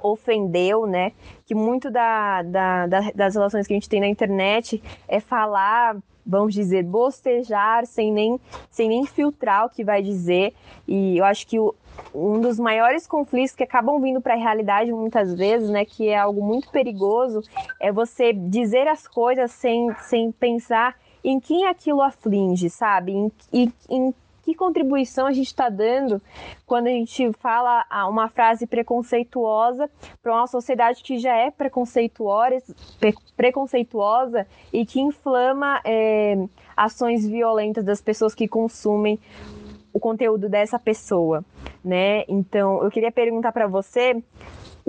ofendeu, né? Que muito da, da, da, das relações que a gente tem na internet é falar, vamos dizer, bostejar sem nem, sem nem filtrar o que vai dizer. E eu acho que o, um dos maiores conflitos que acabam vindo para a realidade muitas vezes, né, que é algo muito perigoso, é você dizer as coisas sem, sem pensar em quem aquilo aflige, sabe? Em, em, em que contribuição a gente está dando quando a gente fala uma frase preconceituosa para uma sociedade que já é preconceituosa, e que inflama é, ações violentas das pessoas que consumem o conteúdo dessa pessoa, né? Então, eu queria perguntar para você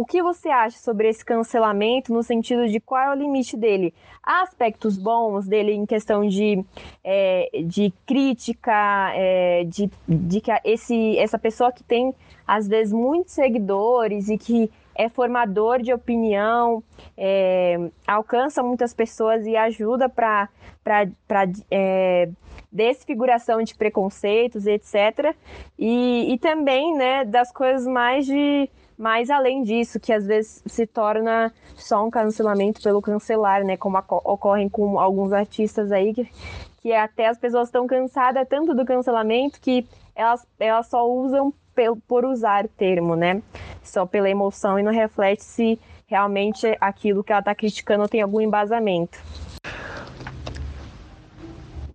o que você acha sobre esse cancelamento no sentido de qual é o limite dele? Há aspectos bons dele em questão de, é, de crítica, é, de, de que esse, essa pessoa que tem, às vezes, muitos seguidores e que é formador de opinião, é, alcança muitas pessoas e ajuda para é, desfiguração de preconceitos, etc. E, e também né, das coisas mais de mas além disso, que às vezes se torna só um cancelamento pelo cancelar, né? Como ocorrem com alguns artistas aí, que, que até as pessoas estão cansadas tanto do cancelamento que elas, elas só usam por usar o termo, né? Só pela emoção e não reflete se realmente aquilo que ela está criticando tem algum embasamento.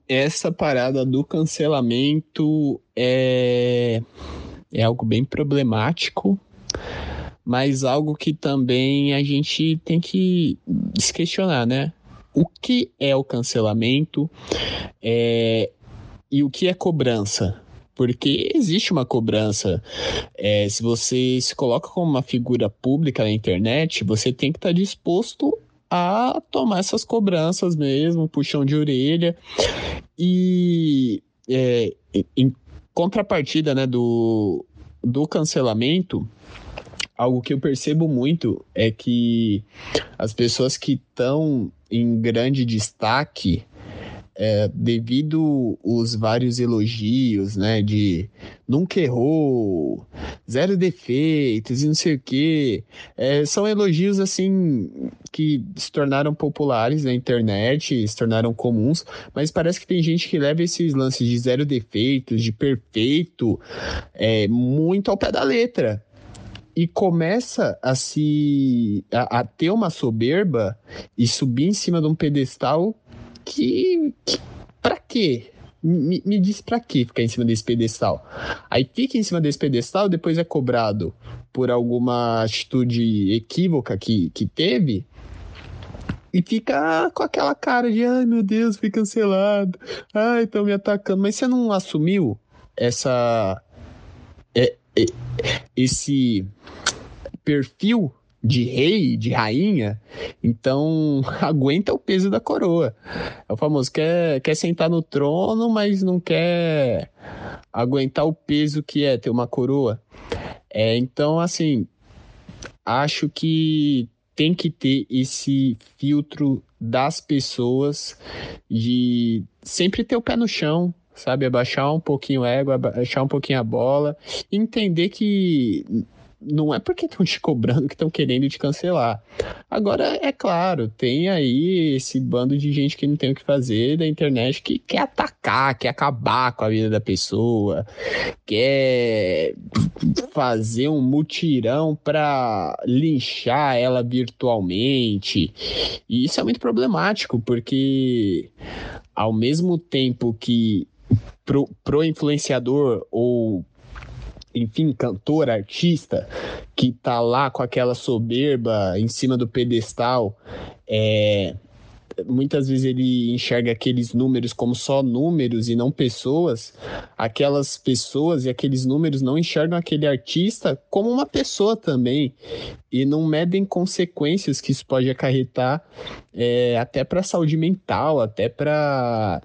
Essa parada do cancelamento é, é algo bem problemático mas algo que também a gente tem que se questionar, né? O que é o cancelamento é, e o que é cobrança? Porque existe uma cobrança. É, se você se coloca como uma figura pública na internet, você tem que estar tá disposto a tomar essas cobranças mesmo, puxão de orelha. E é, em contrapartida né, do, do cancelamento, algo que eu percebo muito é que as pessoas que estão em grande destaque, é, devido os vários elogios, né, de nunca errou, zero defeitos e não sei o quê, é, são elogios assim que se tornaram populares na internet, se tornaram comuns, mas parece que tem gente que leva esses lances de zero defeitos, de perfeito, é, muito ao pé da letra e começa a se a, a, ter uma soberba e subir em cima de um pedestal que, que para quê? Me, me diz para que ficar em cima desse pedestal. Aí fica em cima desse pedestal, depois é cobrado por alguma atitude equívoca que, que teve, e fica com aquela cara de ai meu Deus, fui cancelado, ai, estão me atacando. Mas você não assumiu essa. Esse perfil de rei, de rainha, então aguenta o peso da coroa. É o famoso, quer, quer sentar no trono, mas não quer aguentar o peso que é ter uma coroa. É, então, assim, acho que tem que ter esse filtro das pessoas de sempre ter o pé no chão, sabe? Abaixar um pouquinho o ego, abaixar um pouquinho a bola, entender que não é porque estão te cobrando que estão querendo te cancelar. Agora, é claro, tem aí esse bando de gente que não tem o que fazer da internet que quer atacar, quer acabar com a vida da pessoa, quer fazer um mutirão para linchar ela virtualmente. E isso é muito problemático, porque ao mesmo tempo que pro, pro influenciador ou enfim, cantor, artista, que tá lá com aquela soberba em cima do pedestal, é, muitas vezes ele enxerga aqueles números como só números e não pessoas, aquelas pessoas e aqueles números não enxergam aquele artista como uma pessoa também e não medem consequências que isso pode acarretar é, até para saúde mental, até para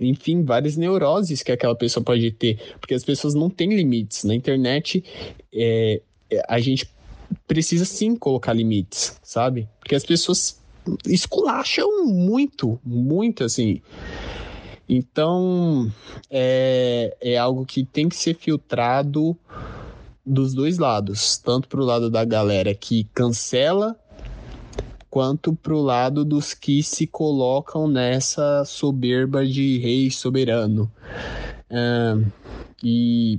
enfim, várias neuroses que aquela pessoa pode ter, porque as pessoas não têm limites. Na internet, é, a gente precisa sim colocar limites, sabe? Porque as pessoas esculacham muito, muito assim. Então, é, é algo que tem que ser filtrado dos dois lados, tanto para o lado da galera que cancela quanto para o lado dos que se colocam nessa soberba de rei soberano. E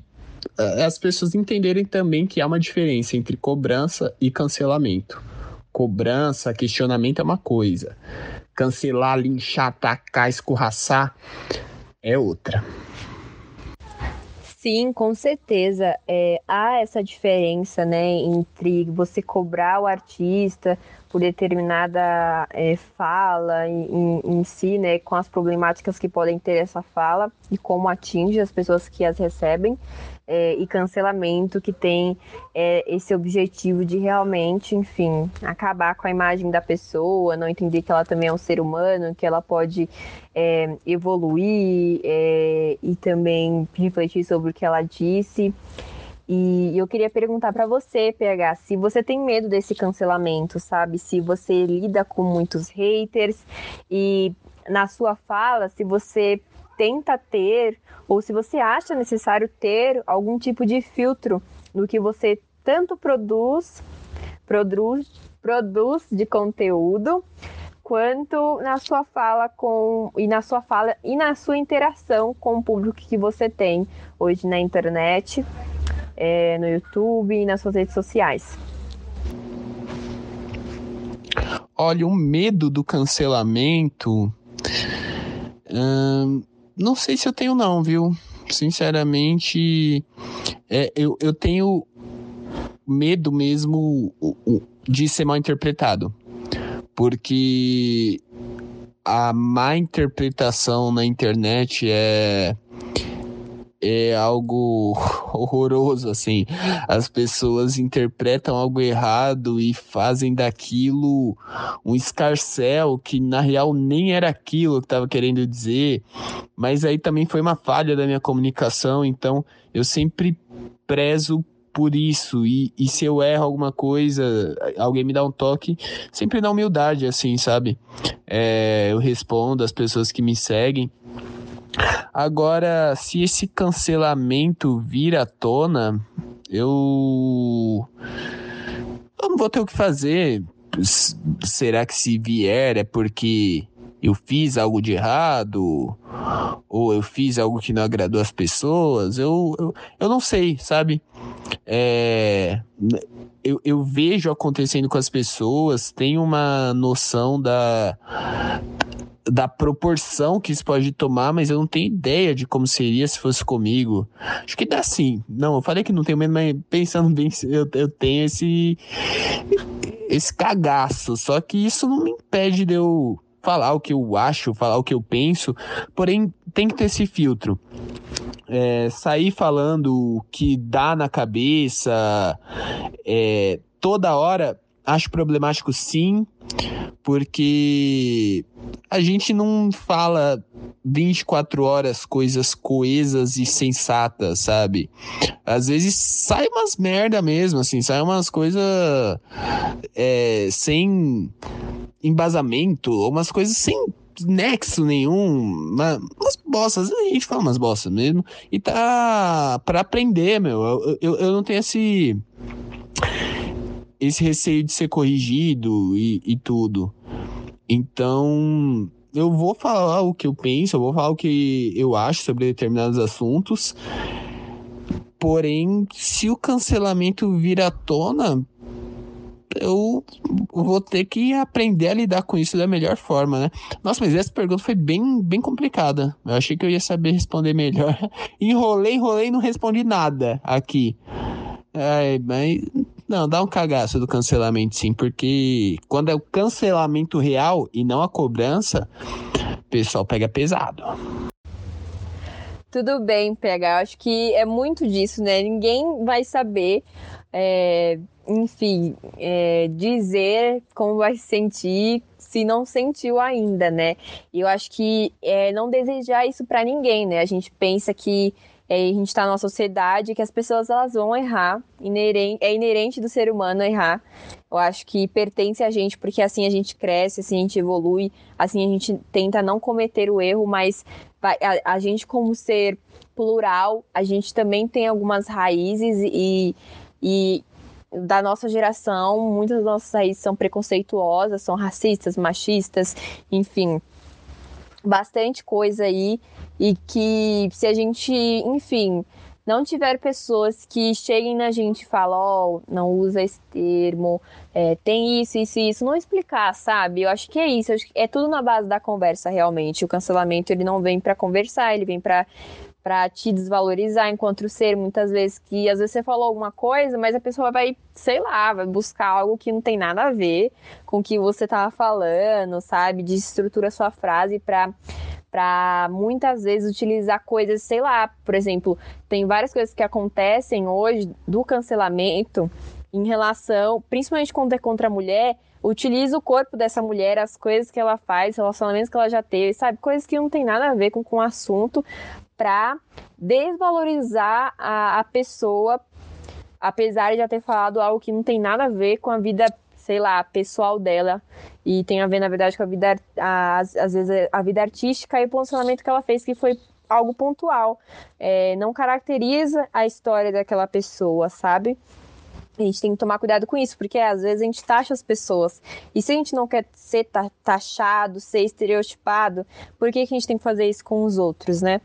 as pessoas entenderem também que há uma diferença entre cobrança e cancelamento. Cobrança, questionamento é uma coisa. Cancelar, linchar, atacar, escorraçar é outra. Sim, com certeza. É, há essa diferença né, entre você cobrar o artista por determinada é, fala em, em, si, né, com as problemáticas que podem ter essa fala e como atinge as pessoas que as recebem, é, e cancelamento que tem é, esse objetivo de realmente, enfim, acabar com a imagem da pessoa, não entender que ela também é um ser humano, que ela pode é, evoluir é, e também refletir sobre o que ela disse. E eu queria perguntar para você, PH, se você tem medo desse cancelamento, sabe? Se você lida com muitos haters e na sua fala, se você tenta ter ou se você acha necessário ter algum tipo de filtro no que você tanto produz, produz, produz de conteúdo, quanto na sua fala com e na sua fala e na sua interação com o público que você tem hoje na internet é, no YouTube e nas suas redes sociais? Olha, o medo do cancelamento. Hum, não sei se eu tenho, não, viu? Sinceramente, é, eu, eu tenho medo mesmo de ser mal interpretado. Porque a má interpretação na internet é é algo horroroso, assim. As pessoas interpretam algo errado e fazem daquilo um escarcel que na real nem era aquilo que estava querendo dizer. Mas aí também foi uma falha da minha comunicação, então eu sempre prezo por isso. E, e se eu erro alguma coisa, alguém me dá um toque, sempre na humildade, assim, sabe? É, eu respondo às pessoas que me seguem. Agora, se esse cancelamento vir à tona, eu. Eu não vou ter o que fazer. Será que se vier é porque eu fiz algo de errado? Ou eu fiz algo que não agradou as pessoas? Eu, eu, eu não sei, sabe? É, eu, eu vejo acontecendo com as pessoas, tenho uma noção da da proporção que isso pode tomar, mas eu não tenho ideia de como seria se fosse comigo. Acho que dá sim. Não, eu falei que não tenho medo, mas pensando bem, eu, eu tenho esse esse cagaço. Só que isso não me impede de eu falar o que eu acho, falar o que eu penso. Porém, tem que ter esse filtro. É, sair falando o que dá na cabeça é, toda hora acho problemático sim, porque a gente não fala 24 horas coisas coesas e sensatas, sabe? Às vezes sai umas merda mesmo, assim, sai umas coisas é, sem embasamento, umas coisas sem nexo nenhum, uma, umas bossas, a gente fala umas bossas mesmo, e tá pra aprender, meu. Eu, eu, eu não tenho esse esse receio de ser corrigido e, e tudo. Então, eu vou falar o que eu penso, eu vou falar o que eu acho sobre determinados assuntos. Porém, se o cancelamento vir à tona, eu vou ter que aprender a lidar com isso da melhor forma, né? Nossa, mas essa pergunta foi bem, bem complicada. Eu achei que eu ia saber responder melhor. Enrolei, enrolei e não respondi nada aqui. Ai, mas não, dá um cagaço do cancelamento, sim, porque quando é o cancelamento real e não a cobrança, o pessoal pega pesado. Tudo bem, PH. Acho que é muito disso, né? Ninguém vai saber, é, enfim, é, dizer como vai se sentir se não sentiu ainda, né? E eu acho que é não desejar isso para ninguém, né? A gente pensa que é, a gente está numa sociedade que as pessoas elas vão errar, inerente, é inerente do ser humano errar. Eu acho que pertence a gente, porque assim a gente cresce, assim a gente evolui, assim a gente tenta não cometer o erro, mas a, a gente, como ser plural, a gente também tem algumas raízes e, e da nossa geração, muitas das nossas raízes são preconceituosas, são racistas, machistas, enfim, bastante coisa aí e que se a gente, enfim, não tiver pessoas que cheguem na gente e falem, ó, oh, não usa esse termo, é, tem isso, isso e isso, não explicar, sabe? Eu acho que é isso, é tudo na base da conversa, realmente. O cancelamento, ele não vem para conversar, ele vem para para te desvalorizar enquanto ser, muitas vezes que às vezes você falou alguma coisa, mas a pessoa vai, sei lá, vai buscar algo que não tem nada a ver com o que você tava falando, sabe? Desestrutura sua frase para para muitas vezes utilizar coisas, sei lá, por exemplo, tem várias coisas que acontecem hoje do cancelamento em relação, principalmente quando é contra a mulher, utiliza o corpo dessa mulher, as coisas que ela faz, relacionamentos que ela já teve, sabe? Coisas que não tem nada a ver com, com o assunto, para desvalorizar a, a pessoa, apesar de já ter falado algo que não tem nada a ver com a vida sei lá, pessoal dela e tem a ver, na verdade, com a vida, a, às, vezes, a vida artística e o posicionamento que ela fez, que foi algo pontual. É, não caracteriza a história daquela pessoa, sabe? A gente tem que tomar cuidado com isso, porque às vezes a gente taxa as pessoas. E se a gente não quer ser taxado, ser estereotipado, por que, que a gente tem que fazer isso com os outros, né?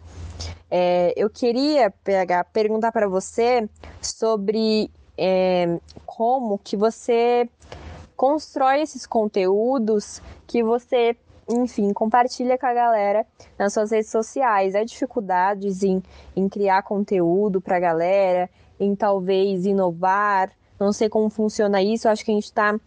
É, eu queria pegar, perguntar para você sobre é, como que você constrói esses conteúdos que você, enfim, compartilha com a galera nas suas redes sociais. Há dificuldades em, em criar conteúdo para a galera, em talvez inovar. Não sei como funciona isso. Acho que a gente está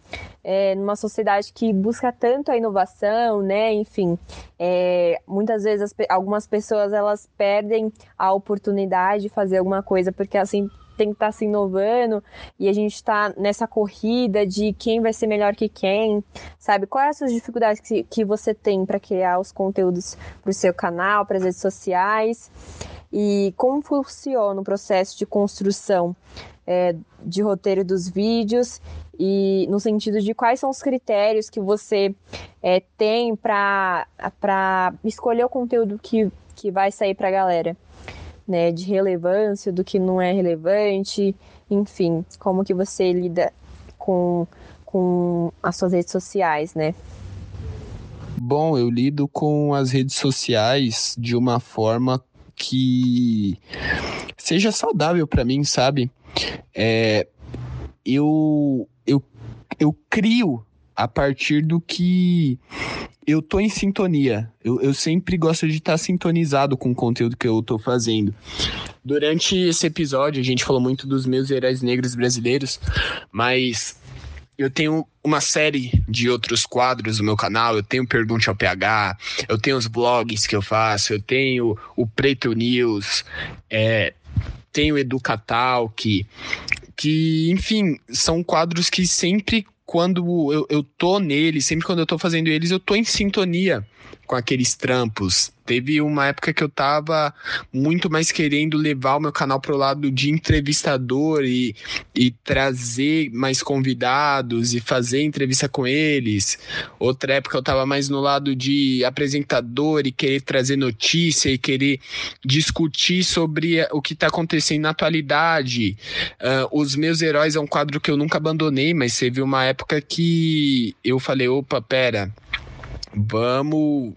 é, numa sociedade que busca tanto a inovação, né? Enfim, é, muitas vezes as, algumas pessoas elas perdem a oportunidade de fazer alguma coisa porque assim tem que estar tá se inovando e a gente está nessa corrida de quem vai ser melhor que quem, sabe? Quais as dificuldades que, que você tem para criar os conteúdos para o seu canal, para as redes sociais e como funciona o processo de construção é, de roteiro dos vídeos e no sentido de quais são os critérios que você é, tem para escolher o conteúdo que, que vai sair para a galera né, de relevância, do que não é relevante, enfim, como que você lida com, com as suas redes sociais, né? Bom, eu lido com as redes sociais de uma forma que seja saudável para mim, sabe? É, eu, eu, eu crio a partir do que eu tô em sintonia. Eu, eu sempre gosto de estar sintonizado com o conteúdo que eu tô fazendo. Durante esse episódio, a gente falou muito dos meus heróis negros brasileiros, mas eu tenho uma série de outros quadros no meu canal. Eu tenho Pergunte ao PH, eu tenho os blogs que eu faço, eu tenho o Preto News, é, tenho o Educatalk, que, enfim, são quadros que sempre quando eu, eu tô neles, sempre quando eu tô fazendo eles, eu tô em sintonia com aqueles trampos. Teve uma época que eu tava muito mais querendo levar o meu canal pro lado de entrevistador e, e trazer mais convidados e fazer entrevista com eles. Outra época eu tava mais no lado de apresentador e querer trazer notícia e querer discutir sobre o que tá acontecendo na atualidade. Uh, Os Meus Heróis é um quadro que eu nunca abandonei, mas teve uma época que eu falei, opa, pera, vamos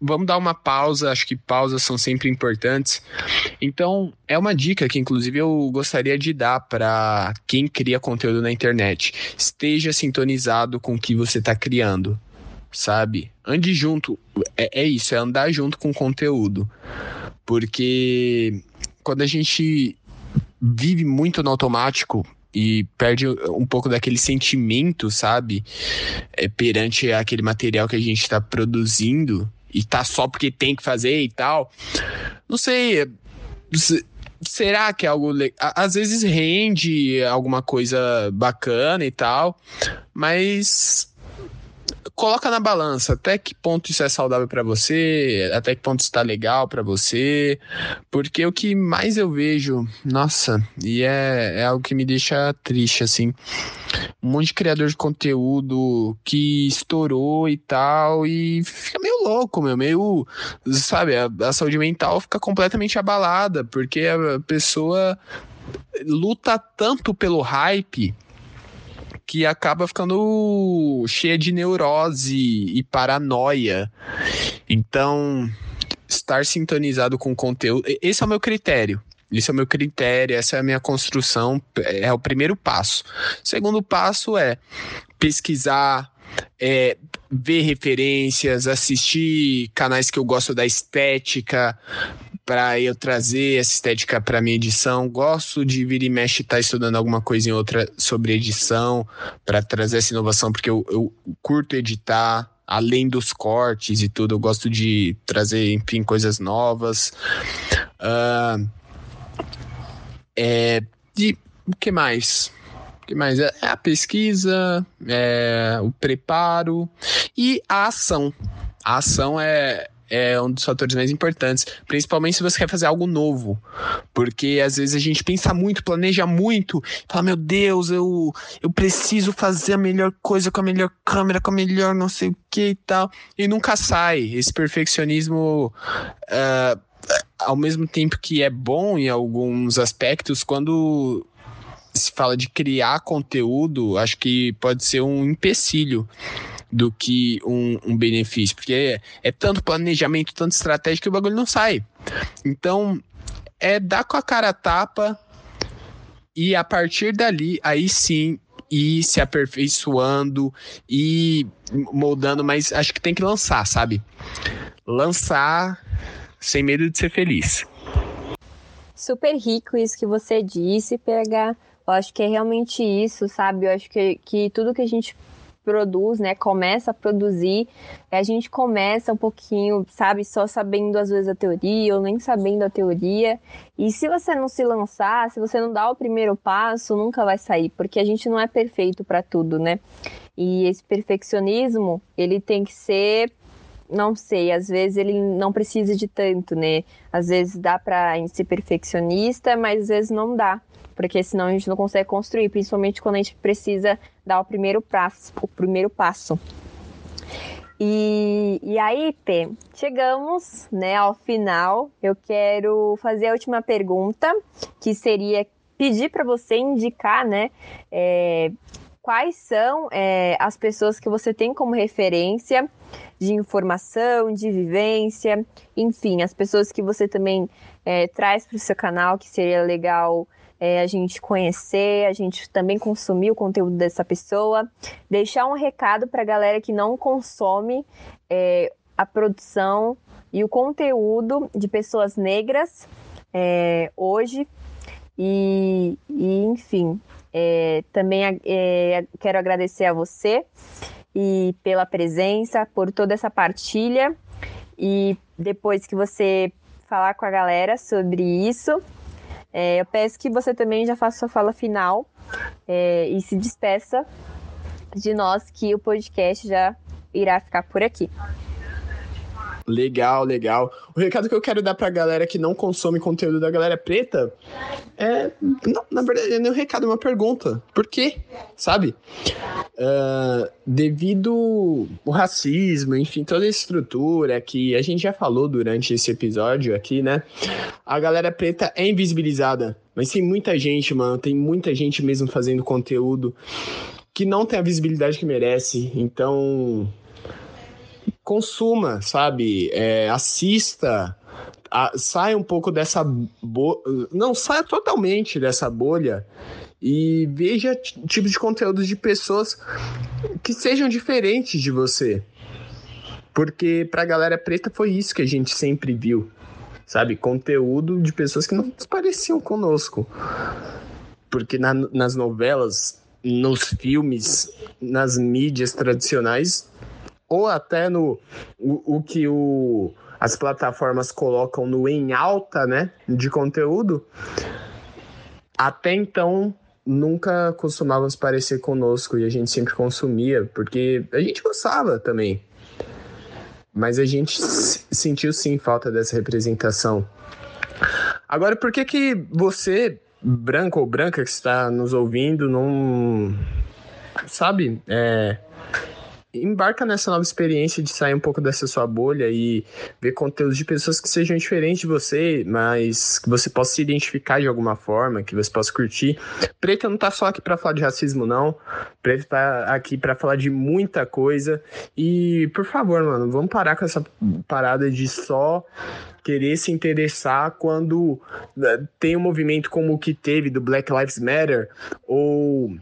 vamos dar uma pausa, acho que pausas são sempre importantes. Então, é uma dica que inclusive eu gostaria de dar para quem cria conteúdo na internet. Esteja sintonizado com o que você está criando, sabe? Ande junto, é, é isso, é andar junto com o conteúdo. Porque quando a gente vive muito no automático, e perde um pouco daquele sentimento, sabe? É, perante aquele material que a gente está produzindo e tá só porque tem que fazer e tal. Não sei. Será que é algo. Às vezes rende alguma coisa bacana e tal, mas coloca na balança até que ponto isso é saudável para você, até que ponto está legal para você, porque o que mais eu vejo, nossa, e é, é algo que me deixa triste, assim, um monte de criador de conteúdo que estourou e tal, e fica meio louco, meu, meio, sabe, a, a saúde mental fica completamente abalada, porque a pessoa luta tanto pelo hype que acaba ficando cheia de neurose e paranoia. Então, estar sintonizado com o conteúdo, esse é o meu critério. Esse é o meu critério, essa é a minha construção, é o primeiro passo. O segundo passo é pesquisar, é, ver referências, assistir canais que eu gosto da estética, para eu trazer essa estética para minha edição. Gosto de vir e mexe estar tá estudando alguma coisa em outra sobre edição para trazer essa inovação, porque eu, eu curto editar além dos cortes e tudo, eu gosto de trazer, enfim, coisas novas. Uh, é, e o que mais? Que mais? É a pesquisa, é o preparo e a ação. A ação é, é um dos fatores mais importantes, principalmente se você quer fazer algo novo, porque às vezes a gente pensa muito, planeja muito, fala, meu Deus, eu, eu preciso fazer a melhor coisa com a melhor câmera, com a melhor não sei o que e tal, e nunca sai. Esse perfeccionismo, uh, ao mesmo tempo que é bom em alguns aspectos, quando se fala de criar conteúdo, acho que pode ser um empecilho do que um, um benefício, porque é, é tanto planejamento, tanto estratégia que o bagulho não sai. Então, é dar com a cara a tapa e a partir dali, aí sim, ir se aperfeiçoando e moldando, mas acho que tem que lançar, sabe? Lançar sem medo de ser feliz. Super rico isso que você disse, PH. Eu acho que é realmente isso, sabe? Eu acho que, que tudo que a gente produz, né, começa a produzir, a gente começa um pouquinho, sabe, só sabendo às vezes a teoria ou nem sabendo a teoria. E se você não se lançar, se você não dá o primeiro passo, nunca vai sair, porque a gente não é perfeito para tudo, né? E esse perfeccionismo, ele tem que ser não sei, às vezes ele não precisa de tanto, né? Às vezes dá para ser perfeccionista, mas às vezes não dá porque senão a gente não consegue construir, principalmente quando a gente precisa dar o primeiro passo. O primeiro passo. E, e aí, Pê, chegamos né, ao final. Eu quero fazer a última pergunta, que seria pedir para você indicar, né? É, quais são é, as pessoas que você tem como referência de informação, de vivência, enfim, as pessoas que você também é, traz para o seu canal, que seria legal é, a gente conhecer, a gente também consumir o conteúdo dessa pessoa, deixar um recado para a galera que não consome é, a produção e o conteúdo de pessoas negras é, hoje. E, e enfim, é, também é, quero agradecer a você e pela presença, por toda essa partilha. E depois que você falar com a galera sobre isso, é, eu peço que você também já faça sua fala final é, e se despeça de nós que o podcast já irá ficar por aqui. Legal, legal. O recado que eu quero dar pra galera que não consome conteúdo da galera preta é. Não, na verdade, não é um recado, é uma pergunta. Por quê? Sabe? Uh, devido o racismo, enfim, toda a estrutura que a gente já falou durante esse episódio aqui, né? A galera preta é invisibilizada. Mas tem muita gente, mano, tem muita gente mesmo fazendo conteúdo que não tem a visibilidade que merece. Então, consuma, sabe? É, assista, a, saia um pouco dessa bolha. Não, saia totalmente dessa bolha e veja tipos de conteúdos de pessoas que sejam diferentes de você. Porque pra galera preta foi isso que a gente sempre viu. Sabe? Conteúdo de pessoas que não pareciam conosco. Porque na, nas novelas, nos filmes, nas mídias tradicionais, ou até no o, o que o, as plataformas colocam no em alta, né, de conteúdo, até então nunca costumava se parecer conosco e a gente sempre consumia, porque a gente gostava também. Mas a gente sentiu sim falta dessa representação. Agora, por que que você, branco ou branca que está nos ouvindo, não sabe, é, embarca nessa nova experiência de sair um pouco dessa sua bolha e ver conteúdos de pessoas que sejam diferentes de você, mas que você possa se identificar de alguma forma, que você possa curtir. Preta não tá só aqui para falar de racismo, não. Preta tá aqui para falar de muita coisa. E, por favor, mano, vamos parar com essa parada de só querer se interessar quando né, tem um movimento como o que teve do Black Lives Matter ou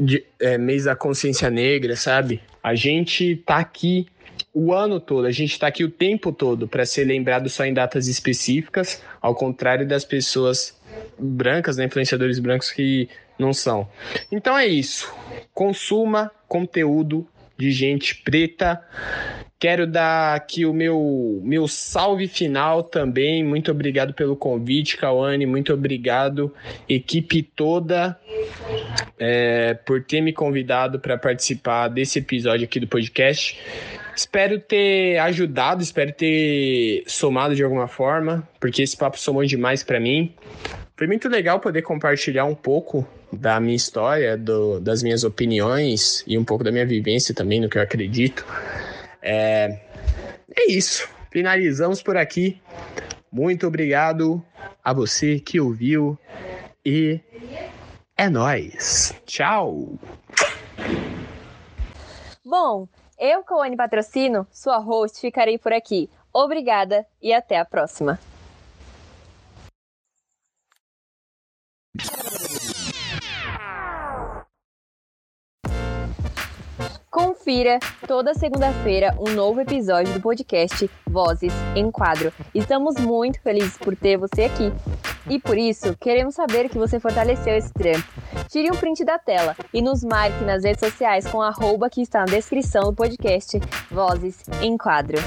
de, é, mês da consciência negra, sabe? A gente tá aqui o ano todo, a gente está aqui o tempo todo para ser lembrado só em datas específicas, ao contrário das pessoas brancas, né, influenciadores brancos que não são. Então é isso. Consuma conteúdo de gente preta Quero dar aqui o meu, meu salve final também. Muito obrigado pelo convite, Cauane. Muito obrigado, equipe toda, é, por ter me convidado para participar desse episódio aqui do podcast. Espero ter ajudado, espero ter somado de alguma forma, porque esse papo somou demais para mim. Foi muito legal poder compartilhar um pouco da minha história, do, das minhas opiniões e um pouco da minha vivência também, no que eu acredito. É, é isso. Finalizamos por aqui. Muito obrigado a você que ouviu e é nós. Tchau. Bom, eu, Coane Patrocínio, sua host, ficarei por aqui. Obrigada e até a próxima. Confira toda segunda-feira um novo episódio do podcast Vozes em Quadro. Estamos muito felizes por ter você aqui. E por isso, queremos saber que você fortaleceu esse trampo. Tire um print da tela e nos marque nas redes sociais com a arroba que está na descrição do podcast Vozes em Quadro.